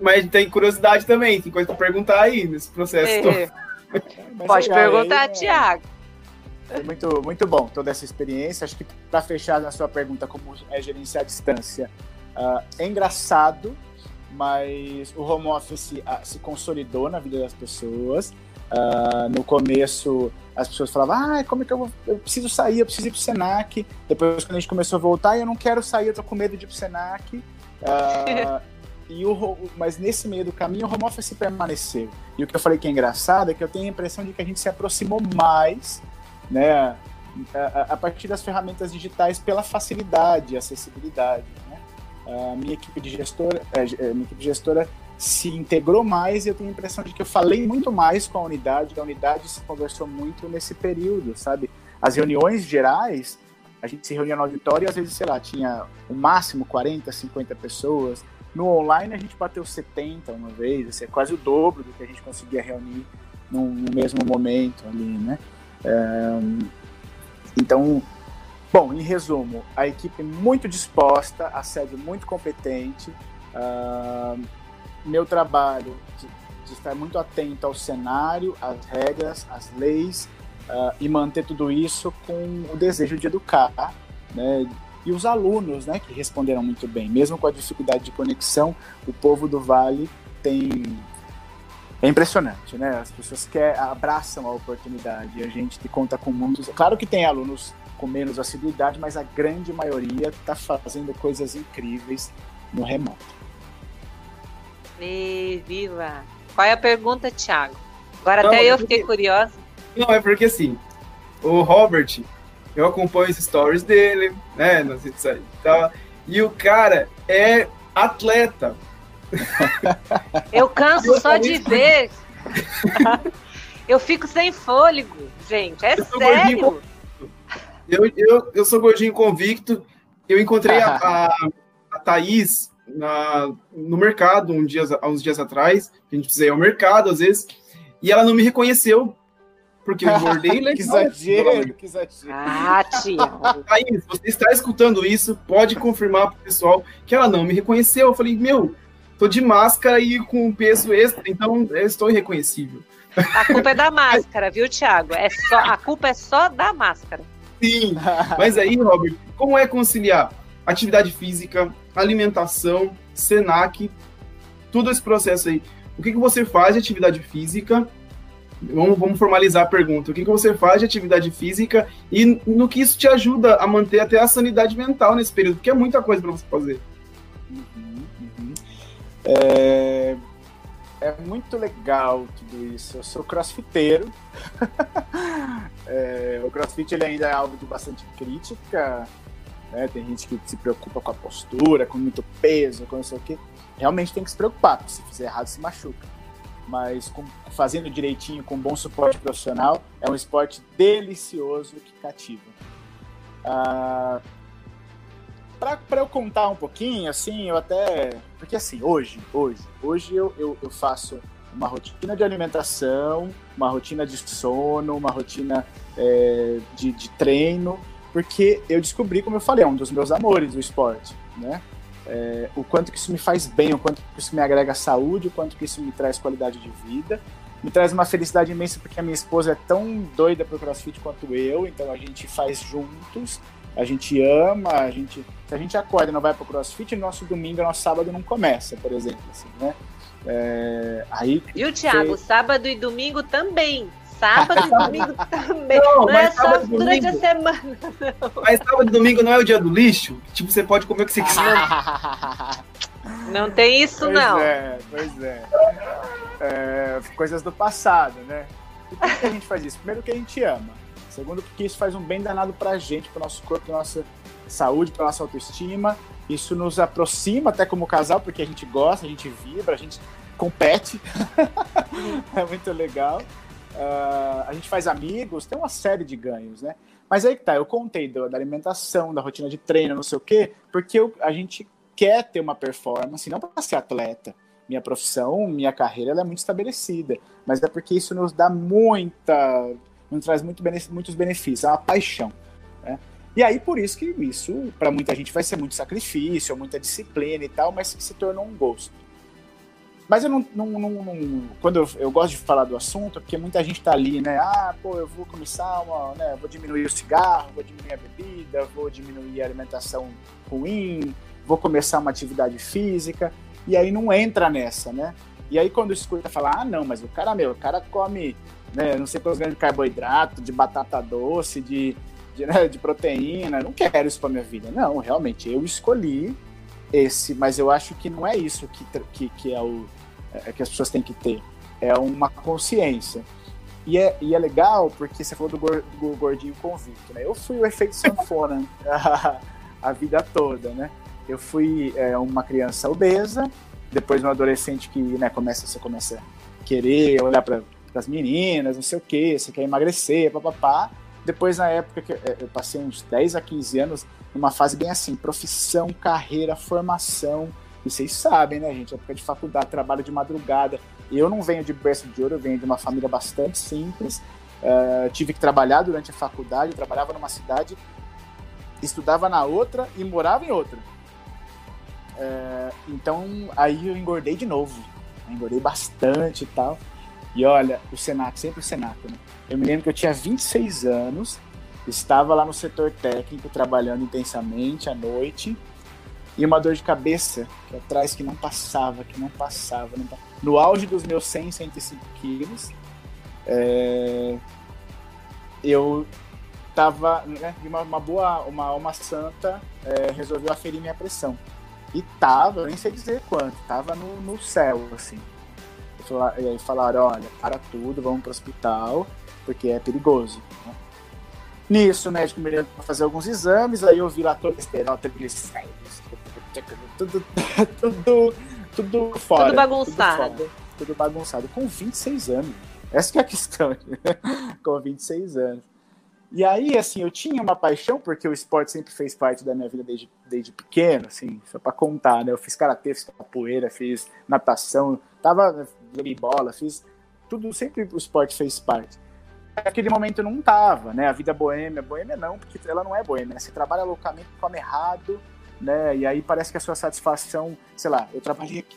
Mas tem curiosidade também, tem coisa para perguntar aí nesse processo. É. Pode legal, perguntar, aí, Tiago. É muito, muito bom toda essa experiência. Acho que para fechar na sua pergunta, como é gerenciar a distância, uh, é engraçado, mas o home office uh, se consolidou na vida das pessoas. Uh, no começo as pessoas falavam, ah, como é que eu vou? Eu preciso sair, eu preciso ir pro Senac. Depois, quando a gente começou a voltar, eu não quero sair, eu tô com medo de ir pro Senac. Uh, e o, mas nesse meio do caminho, o home office permaneceu. E o que eu falei que é engraçado é que eu tenho a impressão de que a gente se aproximou mais, né, a, partir das ferramentas digitais pela facilidade e acessibilidade. Né? a minha equipe de gestora, a minha equipe de gestora se integrou mais e eu tenho a impressão de que eu falei muito mais com a unidade, a unidade se conversou muito nesse período, sabe? As reuniões gerais, a gente se reunia no auditório e às vezes, sei lá, tinha o máximo 40, 50 pessoas. No online a gente bateu 70 uma vez, assim, é quase o dobro do que a gente conseguia reunir no, mesmo momento ali, né? É, então, bom, em resumo, a equipe muito disposta, a sede muito competente, uh, meu trabalho de, de, estar muito atento ao cenário, às regras, às leis uh, e manter tudo isso com o desejo de educar, né? E os alunos, né, que responderam muito bem, mesmo com a dificuldade de conexão, o povo do Vale tem é impressionante, né? As pessoas que abraçam a oportunidade. A gente conta com muitos. Claro que tem alunos com menos assiduidade, mas a grande maioria está fazendo coisas incríveis no remoto. E viva! Qual é a pergunta, Thiago? Agora Não, até eu fiquei curiosa. Não, é porque assim, o Robert, eu acompanho os stories dele, né, nas redes e tal, e o cara é atleta. Eu canso só de ver. eu fico sem fôlego, gente, é eu sério. Eu, eu, eu sou gordinho convicto. Eu encontrei a, a, a Thaís na, no mercado um dia, há uns dias atrás. A gente precisa ir ao mercado, às vezes. E ela não me reconheceu. Porque eu engordei legal. que exagero, que exagero. Ah, tia. Thaís, você está escutando isso, pode confirmar pro pessoal que ela não me reconheceu. Eu falei, meu, tô de máscara e com peso extra, então eu estou irreconhecível. A culpa é da máscara, viu, Thiago? É só, a culpa é só da máscara. Sim. Mas aí, Robert, como é conciliar atividade física, alimentação, SENAC, todo esse processo aí? O que, que você faz de atividade física? Vamos, vamos formalizar a pergunta. O que, que você faz de atividade física e no que isso te ajuda a manter até a sanidade mental nesse período? Porque é muita coisa para você fazer. Uhum, uhum. É, é muito legal tudo isso. Eu sou crossfiteiro. é, o crossfit ele ainda é alvo de bastante crítica. Né? Tem gente que se preocupa com a postura, com muito peso, com não sei o quê. Realmente tem que se preocupar, porque se fizer errado se machuca. Mas com, fazendo direitinho, com bom suporte profissional, é um esporte delicioso que cativa. Ah, para eu contar um pouquinho, assim, eu até. Porque assim, hoje, hoje, hoje eu, eu, eu, faço uma rotina de alimentação, uma rotina de sono, uma rotina é, de, de treino, porque eu descobri, como eu falei, é um dos meus amores o esporte, né? É, o quanto que isso me faz bem, o quanto que isso me agrega saúde, o quanto que isso me traz qualidade de vida. Me traz uma felicidade imensa porque a minha esposa é tão doida pro crossfit quanto eu, então a gente faz juntos a gente ama, a gente, se a gente acorda e não vai pro crossfit, nosso domingo, nosso sábado não começa, por exemplo, assim, né? É, aí, Viu, Thiago? Você... Sábado e domingo também. Sábado e domingo também. Não, não é só durante domingo, a semana. Não. Mas sábado e domingo não é o dia do lixo? Tipo, você pode comer o que você quiser. Não tem isso, pois não. É, pois é. é. Coisas do passado, né? E por que a gente faz isso? Primeiro que a gente ama. Segundo, porque isso faz um bem danado pra gente, pro nosso corpo, pra nossa saúde, pra nossa autoestima. Isso nos aproxima até como casal, porque a gente gosta, a gente vibra, a gente compete. é muito legal. Uh, a gente faz amigos, tem uma série de ganhos, né? Mas aí que tá, eu contei do, da alimentação, da rotina de treino, não sei o quê, porque eu, a gente quer ter uma performance, não para ser atleta. Minha profissão, minha carreira, ela é muito estabelecida, mas é porque isso nos dá muita nos traz muito muitos benefícios, é uma paixão. Né? E aí, por isso que isso, para muita gente, vai ser muito sacrifício, muita disciplina e tal, mas se tornou um gosto. Mas eu não. não, não, não quando eu, eu, gosto de falar do assunto, porque muita gente tá ali, né? Ah, pô, eu vou começar uma. Né, vou diminuir o cigarro, vou diminuir a bebida, vou diminuir a alimentação ruim, vou começar uma atividade física. E aí não entra nessa, né? E aí quando escuta falar, ah, não, mas o cara, meu, o cara come né, não sei quantos gramas de carboidrato, de batata doce, de, de, né, de proteína. Não quero isso para minha vida. Não, realmente, eu escolhi esse, mas eu acho que não é isso que, que, que é o é, que as pessoas têm que ter. É uma consciência. E é, e é legal porque você falou do, gordinho convicto, né? Eu fui o efeito sanfona a, a vida toda, né? eu fui é, uma criança obesa, depois um adolescente que né, começa, você começa a querer olhar para as meninas, não sei o que, você quer emagrecer, papapá. Depois, na época que é, eu passei uns 10 a 15 anos numa fase bem assim, profissão, carreira, formação. E vocês sabem, né, gente? Época de faculdade, trabalho de madrugada. Eu não venho de berço de ouro, eu venho de uma família bastante simples. Uh, tive que trabalhar durante a faculdade, trabalhava numa cidade, estudava na outra e morava em outra. Uh, então, aí eu engordei de novo. Eu engordei bastante e tal. E olha, o Senac, sempre o Senac, né? Eu me lembro que eu tinha 26 anos, estava lá no setor técnico, trabalhando intensamente à noite, e uma dor de cabeça que atrás que não passava, que não passava. Não passava. No auge dos meus 100, 105 quilos, é... eu tava, né, uma, uma boa, uma alma santa é, resolveu aferir minha pressão. E tava, nem sei dizer quanto, tava no, no céu, assim. E aí falaram, olha, para tudo, vamos para o hospital, porque é perigoso. Né? Nisso, o médico me levou para fazer alguns exames, aí eu vi lá colesterol, triglicéridos, tudo, tudo, tudo fora. Tudo bagunçado. Tudo, fora, tudo bagunçado, com 26 anos. Essa é a questão, com 26 anos. E aí, assim, eu tinha uma paixão, porque o esporte sempre fez parte da minha vida desde, desde pequeno, assim, só para contar, né? Eu fiz karatê, fiz capoeira, fiz natação, tava, joguei bola, fiz tudo, sempre o esporte fez parte. Naquele momento eu não tava, né? A vida boêmia, boêmia não, porque ela não é boêmia, né? Você trabalha loucamente, come errado, né? E aí parece que a sua satisfação, sei lá, eu trabalhei aqui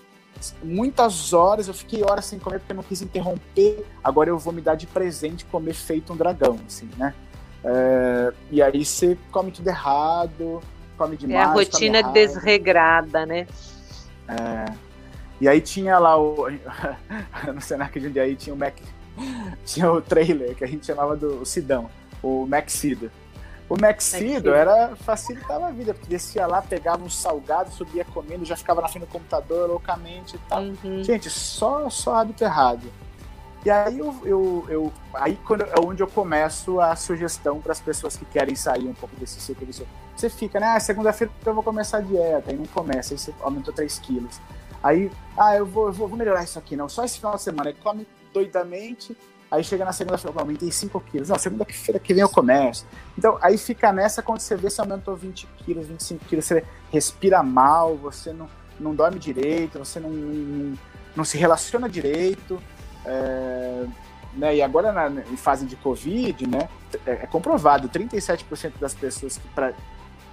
muitas horas, eu fiquei horas sem comer porque eu não quis interromper, agora eu vou me dar de presente comer feito um dragão, assim, né? É, e aí você come tudo errado, come demais. É a rotina desregrada, né? É. E aí tinha lá o. no Senac de Jundiaí tinha o Mac. Tinha o trailer que a gente chamava do Sidão, o Mac Cido. O Maxido era facilitava a vida, porque descia lá, pegava um salgado, subia comendo, já ficava na frente do computador loucamente e tal. Uhum. Gente, só, só hábito errado. E aí eu, eu, eu aí quando, é onde eu começo a sugestão para as pessoas que querem sair um pouco desse ciclo Você fica, né? Ah, segunda-feira eu vou começar a dieta, aí não começa, aí você aumentou 3 quilos. Aí, ah, eu vou, eu vou, vou melhorar isso aqui, não, só esse final de semana. Aí come doidamente, aí chega na segunda-feira, eu aumentei 5 quilos. Não, segunda-feira que vem eu começo. Então, aí fica nessa quando você vê se aumentou 20 quilos, 25 quilos, você respira mal, você não, não dorme direito, você não, não, não se relaciona direito. É, né, e agora na, em fase de Covid, né, é, é comprovado, 37% das pessoas que, pra,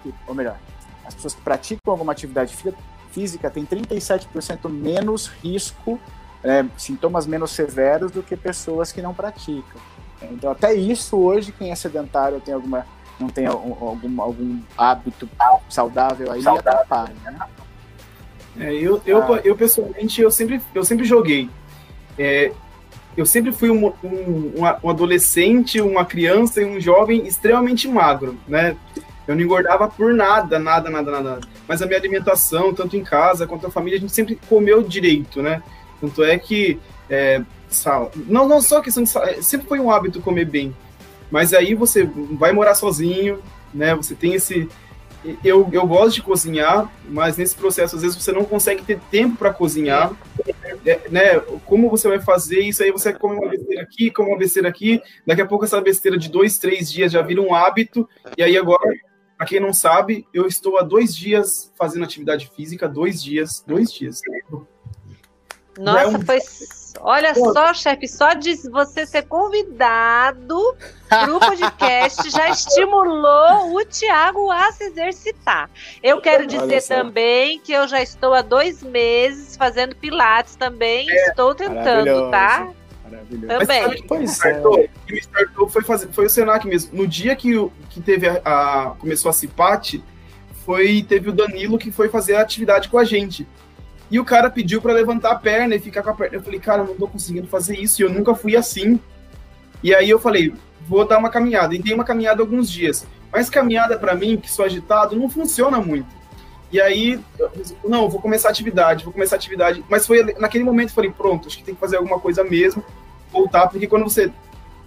que, ou melhor, as pessoas que praticam alguma atividade física têm 37% menos risco, é, sintomas menos severos do que pessoas que não praticam. Então até isso hoje quem é sedentário tem alguma não tem algum, algum hábito saudável aí saudável. atrapalha, né? É, eu, eu, ah. eu pessoalmente eu sempre, eu sempre joguei. É, eu sempre fui um, um, um, adolescente, uma criança e um jovem extremamente magro, né? Eu não engordava por nada, nada, nada, nada. Mas a minha alimentação, tanto em casa quanto a família, a gente sempre comeu direito, né? Tanto é que é, não, não só questão de é, sempre foi um hábito comer bem. Mas aí você vai morar sozinho, né? Você tem esse eu, eu gosto de cozinhar, mas nesse processo, às vezes, você não consegue ter tempo para cozinhar. É, né? Como você vai fazer isso? Aí você come uma besteira aqui, come uma besteira aqui. Daqui a pouco, essa besteira de dois, três dias já vira um hábito. E aí, agora, para quem não sabe, eu estou há dois dias fazendo atividade física, dois dias, dois dias. Nossa, é um... foi. Olha Pô. só, chefe, só de você ser convidado para o podcast já estimulou o Tiago a se exercitar. Eu quero dizer também que eu já estou há dois meses fazendo Pilates também. É. Estou tentando, tá? Maravilhoso. Também. Mas startou? É. O startou foi, fazer, foi o Senac mesmo. No dia que, que teve a, a começou a Cipate, foi teve o Danilo que foi fazer a atividade com a gente. E o cara pediu para levantar a perna e ficar com a perna. Eu falei, cara, não tô conseguindo fazer isso. E eu nunca fui assim. E aí eu falei, vou dar uma caminhada. E dei uma caminhada alguns dias. Mas caminhada para mim, que sou agitado, não funciona muito. E aí, não, vou começar a atividade, vou começar a atividade. Mas foi naquele momento, falei, pronto, acho que tem que fazer alguma coisa mesmo, voltar, porque quando você.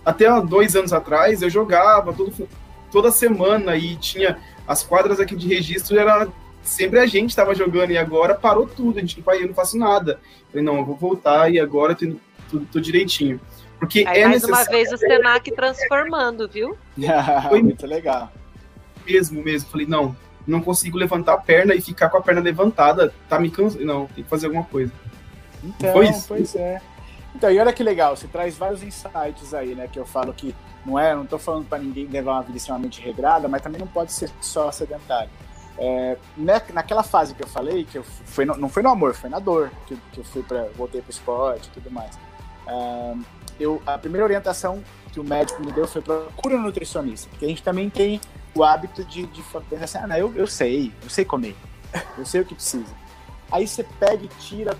Até dois anos atrás, eu jogava todo, toda semana e tinha. As quadras aqui de registro era sempre a gente estava jogando e agora parou tudo, a gente não eu não faço nada. falei, não, eu vou voltar e agora eu tô, tô, tô direitinho. Porque Aí, é mais uma vez o Senac transformando, viu? Foi muito legal. Mesmo, mesmo. Falei, não, não consigo levantar a perna e ficar com a perna levantada, tá me cansando. Não, tem que fazer alguma coisa. Então, Foi isso? pois é. Então, e olha que legal, você traz vários insights aí, né? Que eu falo que não é, não tô falando para ninguém levar uma vida extremamente regrada, mas também não pode ser só sedentário. É, né, naquela fase que eu falei, que eu fui no, não foi no amor, foi na dor, que, que eu fui para voltei pro esporte e tudo mais. Uh, eu, a primeira orientação que o médico me deu foi procura um nutricionista, porque a gente também tem o hábito de, de pensar assim, ah, não, eu, eu sei, eu sei comer, eu sei o que precisa. Aí você pega e tira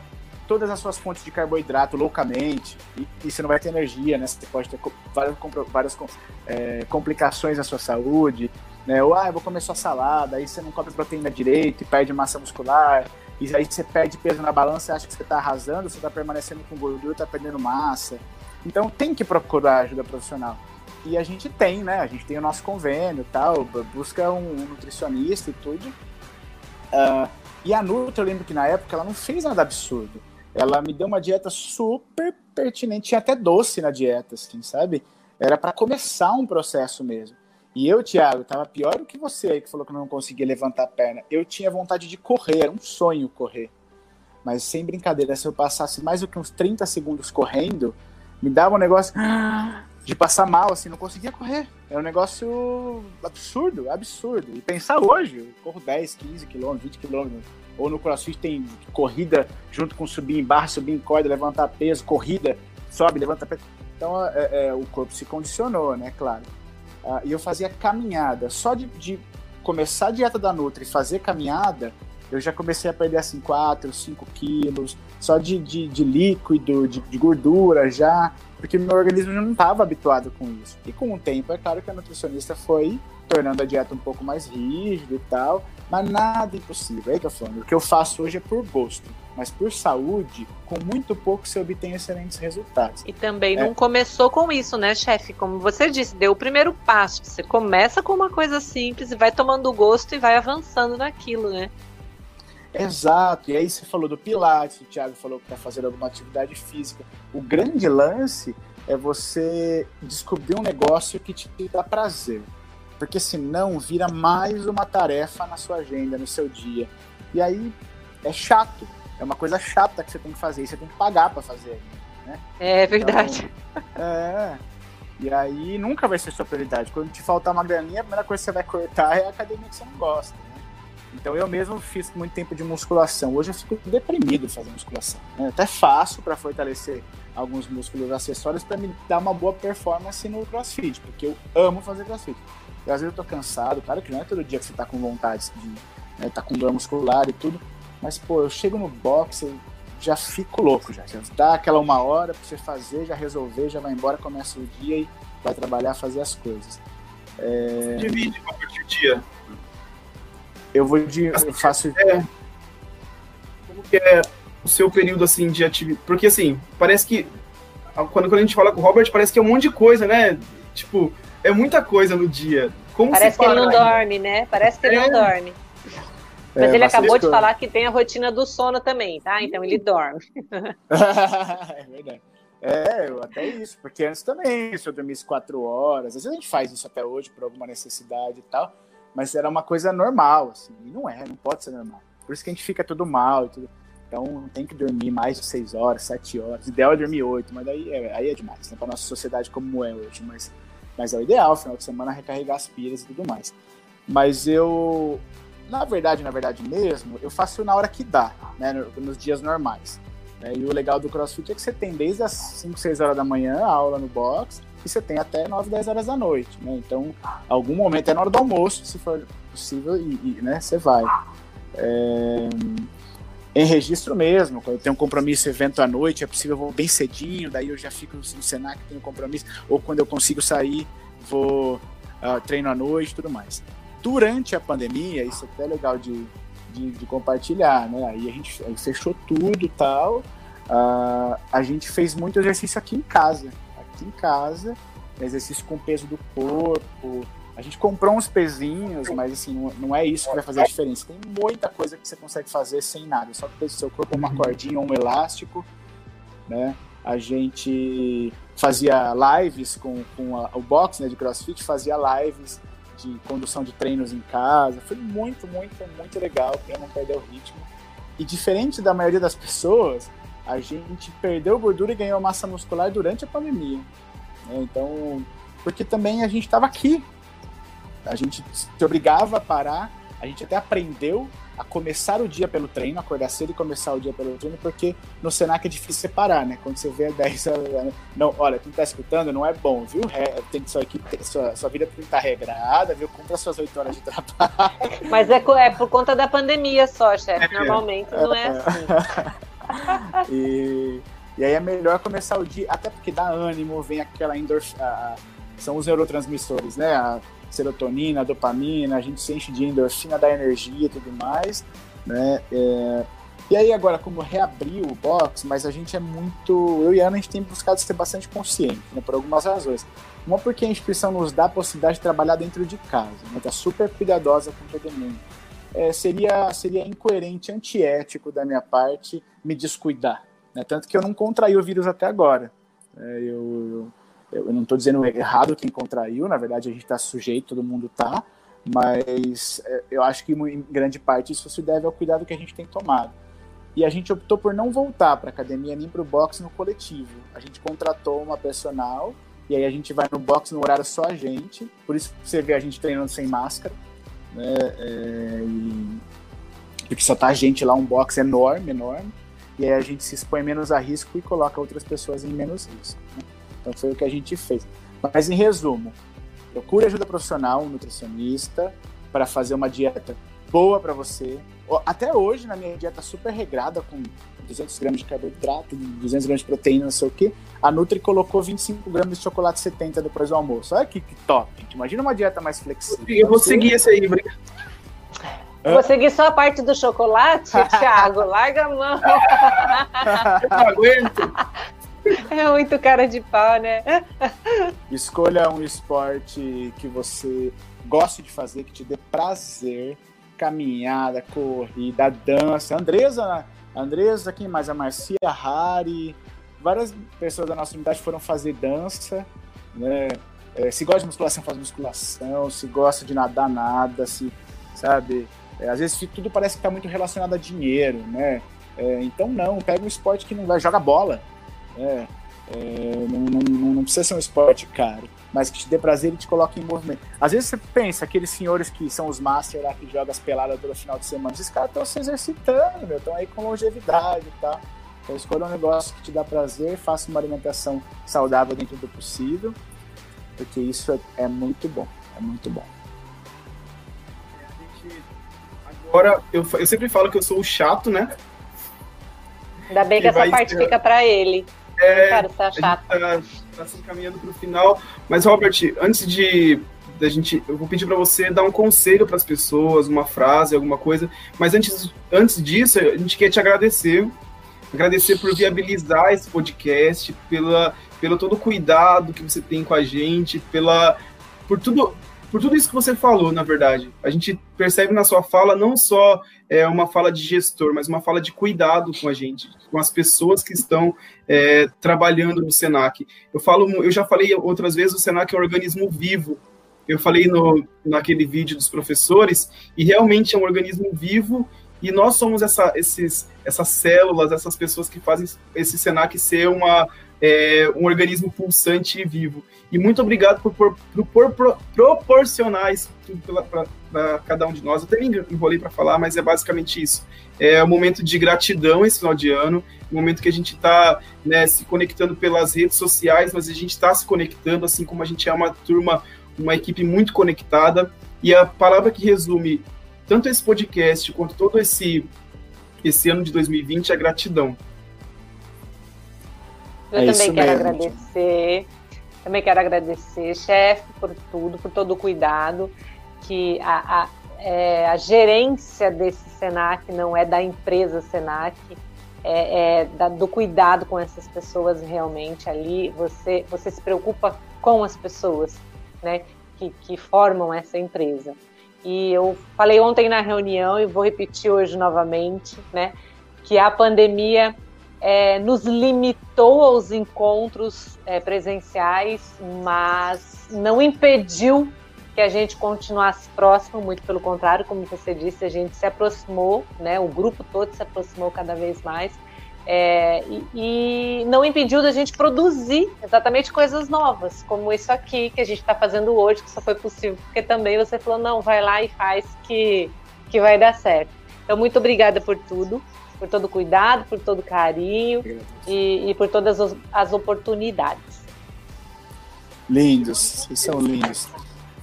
todas as suas fontes de carboidrato loucamente e, e você não vai ter energia, né? Você pode ter várias, várias é, complicações na sua saúde, né? Ou, ah, eu vou comer só salada, aí você não come proteína direito e perde massa muscular, e aí você perde peso na balança acha que você está arrasando, você está permanecendo com gordura, está perdendo massa. Então tem que procurar ajuda profissional. E a gente tem, né? A gente tem o nosso convênio tal, busca um, um nutricionista e tudo. Uh, e a Nutra, eu lembro que na época ela não fez nada absurdo. Ela me deu uma dieta super pertinente, tinha até doce na dieta, assim, sabe? Era para começar um processo mesmo. E eu, Thiago, tava pior do que você aí que falou que não conseguia levantar a perna. Eu tinha vontade de correr, era um sonho correr. Mas sem brincadeira, se eu passasse mais do que uns 30 segundos correndo, me dava um negócio de passar mal, assim, não conseguia correr. Era um negócio absurdo, absurdo. E pensar hoje, eu corro 10, 15 quilômetros, 20 quilômetros. Ou no crossfit tem corrida junto com subir em barra, subir em corda, levantar peso, corrida, sobe, levanta peso. Então é, é, o corpo se condicionou, né, claro. Ah, e eu fazia caminhada. Só de, de começar a dieta da Nutri e fazer caminhada, eu já comecei a perder assim 4, 5 quilos, só de, de, de líquido, de, de, gordura já, porque meu organismo não estava habituado com isso. E com o tempo, é claro que a nutricionista foi tornando a dieta um pouco mais rígida e tal, mas nada impossível. É aí que eu falo. O que eu faço hoje é por gosto, mas por saúde, com muito pouco você obtém excelentes resultados. E também é. não começou com isso, né, chefe? Como você disse, deu o primeiro passo. Você começa com uma coisa simples e vai tomando gosto e vai avançando naquilo, né? Exato, e aí você falou do Pilates, o Thiago falou que está fazendo alguma atividade física. O grande lance é você descobrir um negócio que te dá prazer, porque senão vira mais uma tarefa na sua agenda, no seu dia. E aí é chato, é uma coisa chata que você tem que fazer, e você tem que pagar para fazer. Né? É verdade. Então, é, e aí nunca vai ser sua prioridade. Quando te faltar uma graninha, a primeira coisa que você vai cortar é a academia que você não gosta. Então eu mesmo fiz muito tempo de musculação. Hoje eu fico deprimido fazer musculação. Né? Até faço para fortalecer alguns músculos acessórios para me dar uma boa performance no CrossFit, porque eu amo fazer CrossFit. E às vezes eu tô cansado, claro que não é todo dia que você tá com vontade de né, tá com dor muscular e tudo, mas pô, eu chego no box, eu já fico louco já. Já dá aquela uma hora para você fazer, já resolver, já vai embora, começa o dia e vai trabalhar, fazer as coisas. É... Divide com o dia. Eu vou de. Eu faço. É, como que é o seu período assim de atividade? Porque assim, parece que. Quando, quando a gente fala com o Robert, parece que é um monte de coisa, né? Tipo, é muita coisa no dia. Como parece que ele não dorme, né? Parece que ele é. não dorme. É, mas é, ele acabou de falar que tem a rotina do sono também, tá? Então ele dorme. é verdade. É, até isso, porque antes também, se eu dormisse quatro horas, às vezes a gente faz isso até hoje por alguma necessidade e tal, mas era uma coisa normal, assim, e não é, não pode ser normal. Por isso que a gente fica tudo mal e tudo. Então tem que dormir mais de seis horas, sete horas. O ideal é dormir oito, mas aí é, aí é demais, né? Pra nossa sociedade como é hoje. Mas, mas é o ideal, final de semana, recarregar as pilhas e tudo mais. Mas eu, na verdade, na verdade mesmo, eu faço na hora que dá, né? Nos dias normais. Né? E o legal do CrossFit é que você tem desde as 5, 6 horas da manhã a aula no box e você tem até 9, 10 horas da noite, né? Então, algum momento é na hora do almoço, se for possível, e, e né, você vai. É... Em registro mesmo, quando eu tenho um compromisso, evento à noite, é possível, eu vou bem cedinho, daí eu já fico no Senac, tenho compromisso, ou quando eu consigo sair, vou uh, treino à noite tudo mais. Durante a pandemia, isso é até legal de, de, de compartilhar, né? Aí a gente aí fechou tudo e tal, uh, a gente fez muito exercício aqui em casa, aqui em casa, exercício com peso do corpo, A gente comprou uns pezinhos, mas assim, não, é isso que vai fazer a diferença. Tem muita coisa que você consegue fazer sem nada. Só que o seu corpo uma cordinha ou um elástico, né? A gente fazia lives com, com a, o box né, de CrossFit, fazia lives de condução de treinos em casa. Foi muito, muito, muito legal para não perder o ritmo. E diferente da maioria das pessoas, a gente perdeu gordura e ganhou massa muscular durante a pandemia. Né? Então, porque também a gente estava aqui, a gente se obrigava a parar, a gente até aprendeu a começar o dia pelo treino, acordar cedo e começar o dia pelo treino, porque no Senac é difícil separar, né? Quando você vê 10 Não, olha, quem tá escutando não é bom, viu? Tem sua equipe, sua, sua vida tem que estar regrada, viu? Cumpra suas 8 horas de trabalho. Mas é, é por conta da pandemia só, chefe. É. Normalmente não é assim. e, e aí é melhor começar o dia, até porque dá ânimo, vem aquela endorfina. São os neurotransmissores, né? A, serotonina, dopamina, a gente se enche de endorfina, da energia e tudo mais, né? É... E aí agora, como reabriu o box, mas a gente é muito... Eu e a Ana, a gente tem buscado ser bastante consciente, né? Por algumas razões. Uma porque a instituição nos dá a possibilidade de trabalhar dentro de casa, né? Tá super cuidadosa com todo mundo. É, seria, seria incoerente, antiético da minha parte me descuidar. Né? Tanto que eu não contraí o vírus até agora. É, eu, eu não estou dizendo errado quem contraiu, na verdade a gente está sujeito, todo mundo está, mas é, eu acho que em grande parte isso se deve ao cuidado que a gente tem tomado. E a gente optou por não voltar para academia nem para o boxe no coletivo. A gente contratou uma personal e aí a gente vai no boxe no horário só a gente. Por isso você vê a gente treinando sem máscara, né? É, e... porque só tá a gente lá um boxe enorme, enorme. E aí a gente se expõe menos a risco e coloca outras pessoas em menos risco. Né? Então foi o que a gente fez. Mas em resumo, procure ajuda profissional, um nutricionista, para fazer uma dieta boa para você. Até hoje, na minha dieta super regrada, com 200 gramas de carboidrato, 200 gramas de proteína, não sei o quê, a Nutri colocou 25 gramas de chocolate 70 depois do almoço. Olha que, que top, gente. Imagina uma dieta mais flexível. Eu vou seguir esse aí, obrigado. Vou seguir só a parte do chocolate, Thiago. Larga a mão. Eu não aguento. É muito cara de pau, né? Escolha um esporte que você goste de fazer, que te dê prazer. Caminhada, corrida, dança. Andresa, Andresa, quem mais? A Marcia, Hari. Várias pessoas da nossa unidade foram fazer dança, né? É, se gosta de musculação, faz musculação. Se gosta de nadar, nada. Se, sabe? É, às vezes tudo parece que está muito relacionado a dinheiro, né? É, então não, pega um esporte que não vai, joga bola. É, é, não, não, não, precisa ser um esporte caro, mas que te dê prazer e te coloque em movimento. Às vezes você pensa, aqueles senhores que são os master lá que jogam as peladas pelo final de semana, esses caras estão se exercitando, meu, estão aí com longevidade e tal. Então escolha um negócio que te dá prazer, faça uma alimentação saudável dentro do possível, porque isso é, é muito bom, é muito bom. Agora, eu, eu sempre falo que eu sou o chato, né? Ainda bem que, que essa parte fica para ele. É, Cara, tá chato. Tá, tá se encaminhando para o final. Mas, Robert, antes de da gente, eu vou pedir para você dar um conselho para as pessoas, uma frase, alguma coisa. Mas antes, antes disso, a gente quer te agradecer, agradecer por viabilizar esse podcast, pela, pelo todo o cuidado que você tem com a gente, pela por tudo, por tudo isso que você falou, na verdade. A gente percebe na sua fala não só é, uma fala de gestor, mas uma fala de cuidado com a gente, com as pessoas que estão é, trabalhando no Senac. Eu falo, eu já falei outras vezes, o Senac é um organismo vivo. Eu falei no, naquele vídeo dos professores, e realmente é um organismo vivo, e nós somos essa, esses, essas células, essas pessoas que fazem esse Senac ser uma, é, um organismo pulsante e vivo. E muito obrigado por, por, por, por proporcionar isso para cada um de nós. Eu me enrolei para falar, mas é basicamente isso. É um momento de gratidão esse final de ano, um momento que a gente está né, se conectando pelas redes sociais, mas a gente está se conectando, assim como a gente é uma turma, uma equipe muito conectada. E a palavra que resume tanto esse podcast quanto todo esse, esse ano de 2020 é gratidão. Eu é também quero mesmo. agradecer. Também quero agradecer, chefe, por tudo, por todo o cuidado, que a, a, é, a gerência desse SENAC não é da empresa SENAC, é, é da, do cuidado com essas pessoas realmente ali. Você, você se preocupa com as pessoas, né? que, que formam essa empresa. E eu falei ontem na reunião e vou repetir hoje novamente, né, que a pandemia é, nos limitou aos encontros é, presenciais, mas não impediu que a gente continuasse próximo, muito pelo contrário, como você disse, a gente se aproximou, né, o grupo todo se aproximou cada vez mais. É, e, e, não impediu da gente produzir exatamente coisas novas, como isso aqui que a gente está fazendo hoje, que só foi possível porque também você falou, não, vai lá e faz que, que vai dar certo. Então, muito obrigada por tudo por todo o cuidado, por todo o carinho e, e, por todas as, as, oportunidades. Lindos, vocês são lindos.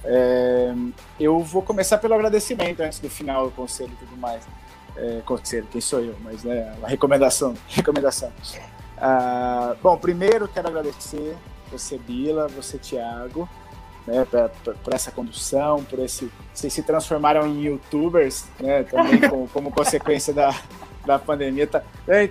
É, eu vou começar pelo agradecimento antes do final do conselho e tudo mais. É, conselho, quem sou eu, mas né, a recomendação. recomendação. Ah, bom, primeiro quero agradecer você, Bila, você, Tiago, né, por, por, essa condução, por esse. Vocês se transformaram em youtubers, né, também como, como consequência da, da pandemia. Tá,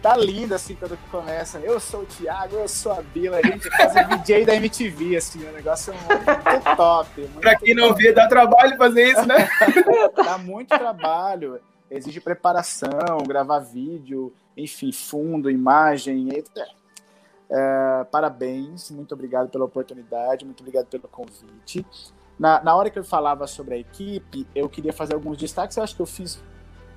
tá lindo assim quando começa. Eu sou o Thiago, eu sou a Bila, a gente faz o DJ da MTV, assim, o negócio é muito top. Muito pra quem não vê, dá trabalho fazer isso, né? dá muito trabalho. Exige preparação, gravar vídeo, enfim, fundo, imagem. É, parabéns, muito obrigado pela oportunidade, muito obrigado pelo convite. Na, na hora que eu falava sobre a equipe, eu queria fazer alguns destaques, eu acho que eu fiz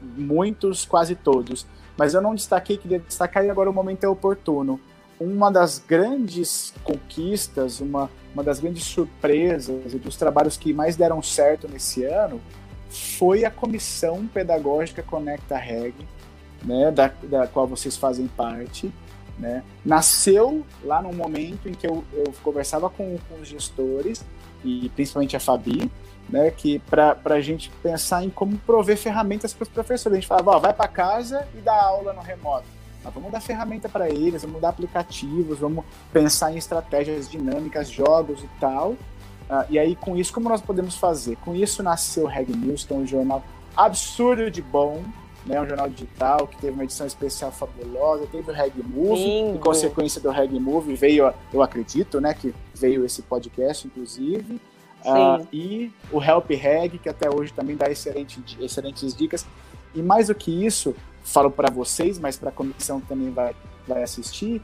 muitos, quase todos. Mas eu não destaquei, queria destacar e agora o momento é oportuno. Uma das grandes conquistas, uma, uma das grandes surpresas e dos trabalhos que mais deram certo nesse ano foi a comissão pedagógica Conecta Reg, né, da, da qual vocês fazem parte. Né? Nasceu lá no momento em que eu, eu conversava com, com os gestores, e principalmente a Fabi, né, que para a gente pensar em como prover ferramentas para os professores. A gente falava, ó, vai para casa e dá aula no remoto. Mas vamos dar ferramenta para eles, vamos dar aplicativos, vamos pensar em estratégias dinâmicas, jogos e tal. Uh, e aí, com isso, como nós podemos fazer? Com isso nasceu o Reg News, que é um jornal absurdo de bom, né, um jornal digital que teve uma edição especial fabulosa, teve o Reg Move, em consequência do Reg Move veio, eu acredito, né, que veio esse podcast, inclusive. Uh, e o Help Reg, que até hoje também dá excelente, excelentes dicas. E mais do que isso, falo para vocês, mas para a comissão que também vai, vai assistir,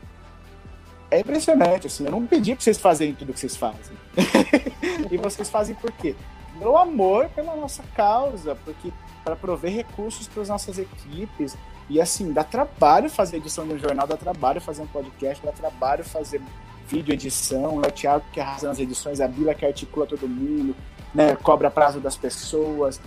é impressionante, assim, eu não pedi para vocês fazerem tudo que vocês fazem. e vocês fazem por quê? Pelo amor pela nossa causa, porque para prover recursos para as nossas equipes. E assim, dá trabalho fazer edição de um jornal, dá trabalho fazer um podcast, dá trabalho fazer vídeo edição, é o Thiago que arrasa nas edições, a Bila que articula todo mundo, né, cobra prazo das pessoas.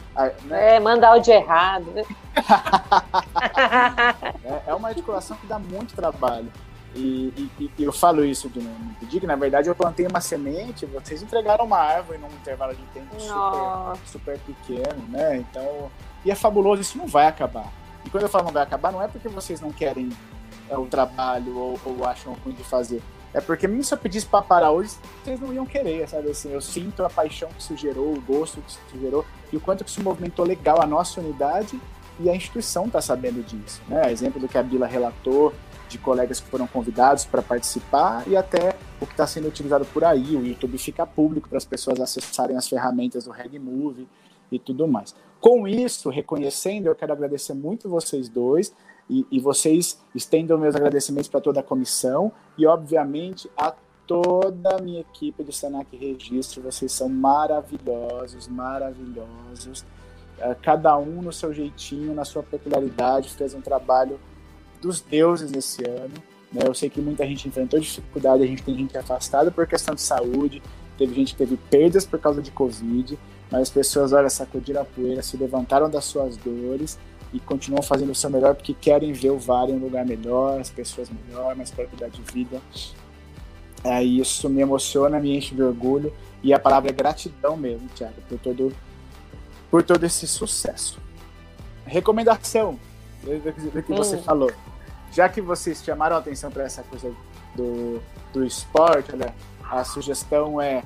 Né? É, manda áudio errado. Né? é, é, uma articulação que dá muito trabalho. E, e, e eu falo isso de pedir, que na verdade eu plantei uma semente, vocês entregaram uma árvore num intervalo de tempo super, super pequeno, né? Então, e é fabuloso, isso não vai acabar. E quando eu falo não vai acabar, não é porque vocês não querem é, o trabalho ou, ou acham ruim de fazer é porque mesmo se eu pedisse pra parar hoje, vocês não iam querer, sabe? Assim, eu sinto a paixão que isso gerou, o gosto que isso gerou, e o quanto que isso movimentou legal a nossa unidade e a instituição está sabendo disso. Né? Exemplo do que a Bila relatou, de colegas que foram convidados para participar e até o que está sendo utilizado por aí. O YouTube fica público para as pessoas acessarem as ferramentas do RegMove e tudo mais. Com isso, reconhecendo, eu quero agradecer muito vocês dois e, e vocês estendam meus agradecimentos para toda a comissão e, obviamente, a toda a minha equipe do Senac Registro. Vocês são maravilhosos, maravilhosos. É, cada um no seu jeitinho, na sua peculiaridade, fez um trabalho dos deuses nesse ano. Né? Eu sei que muita gente enfrentou dificuldade, a gente tem gente afastada por questão de saúde, teve gente que teve perdas por causa de Covid, mas as pessoas, olha, sacudiram a poeira, se levantaram das suas dores e continuam fazendo o seu melhor porque querem ver o Vale em um lugar melhor, as pessoas melhor, mais qualidade de vida. É, isso me emociona, me enche de orgulho e a palavra é gratidão mesmo, Tiago, por todo, por todo esse sucesso. Recomendação do que você hum. falou. Já que vocês chamaram a atenção para essa coisa do, do esporte, olha, a sugestão é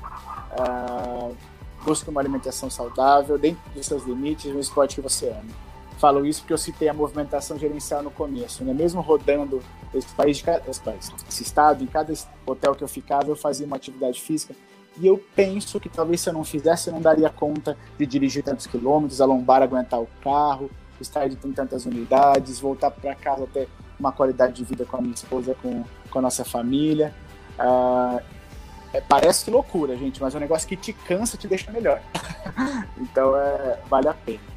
uh, busque uma alimentação saudável dentro dos seus limites no esporte que você ama falo isso porque eu citei a movimentação gerencial no começo, né? Mesmo rodando esse país, esse, país, esse estado, em cada hotel que eu ficava, eu fazia uma atividade física. E eu penso que talvez se eu não fizesse, eu não daria conta de dirigir tantos quilômetros, a lombar aguentar o carro, estar de tantas unidades, voltar para casa ter uma qualidade de vida com a minha esposa, com, com a nossa família. Uh, é, parece loucura, gente, mas é um negócio que te cansa, te deixa melhor. então é, vale a pena.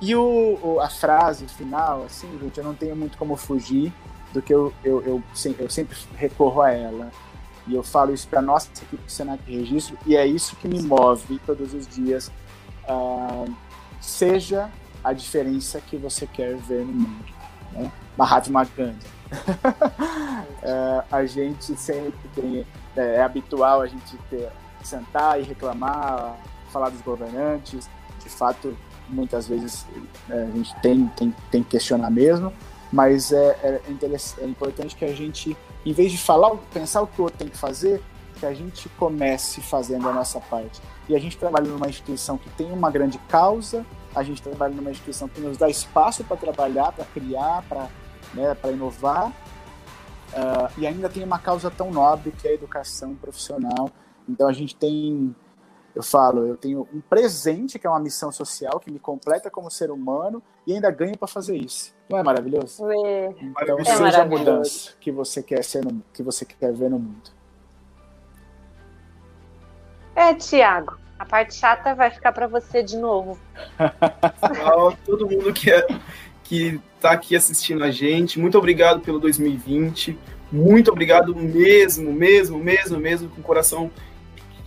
E o, o, a frase final, assim, gente, eu não tenho muito como fugir do que eu, eu, eu, eu sempre recorro a ela. E eu falo isso para nossa equipe do Senac Registro, e é isso que me move todos os dias. Uh, seja a diferença que você quer ver no mundo. Né? Mahatma Gandhi. é, a gente sempre tem, é, é, habitual a gente ter, sentar e reclamar, falar dos governantes. De fato, muitas vezes é, a gente tem, tem, tem que questionar mesmo, mas é, é, é importante que a gente em vez de falar, pensar o que o outro tem que fazer, que a gente comece fazendo a nossa parte. E a gente trabalha numa instituição que tem uma grande causa, a gente trabalha numa instituição que nos dá espaço para trabalhar, para criar, para né, inovar, uh, e ainda tem uma causa tão nobre que é a educação profissional. Então a gente tem eu falo, eu tenho um presente que é uma missão social que me completa como ser humano e ainda ganho para fazer isso. Não é maravilhoso? É. Então, é seja a mudança que você quer ser, no, que você quer ver no mundo. É, Tiago, a parte chata vai ficar para você de novo. todo mundo que é, que está aqui assistindo a gente, muito obrigado pelo 2020. Muito obrigado mesmo, mesmo, mesmo, mesmo, com o coração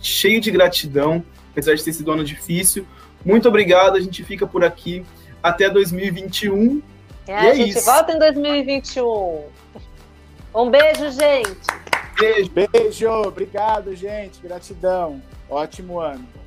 cheio de gratidão, apesar de ter sido um ano difícil. Muito obrigado, a gente fica por aqui até 2021. É, a é gente isso. volta em 2021. Um beijo, gente. Beijo. Beijo, obrigado, gente. Gratidão. Ótimo ano.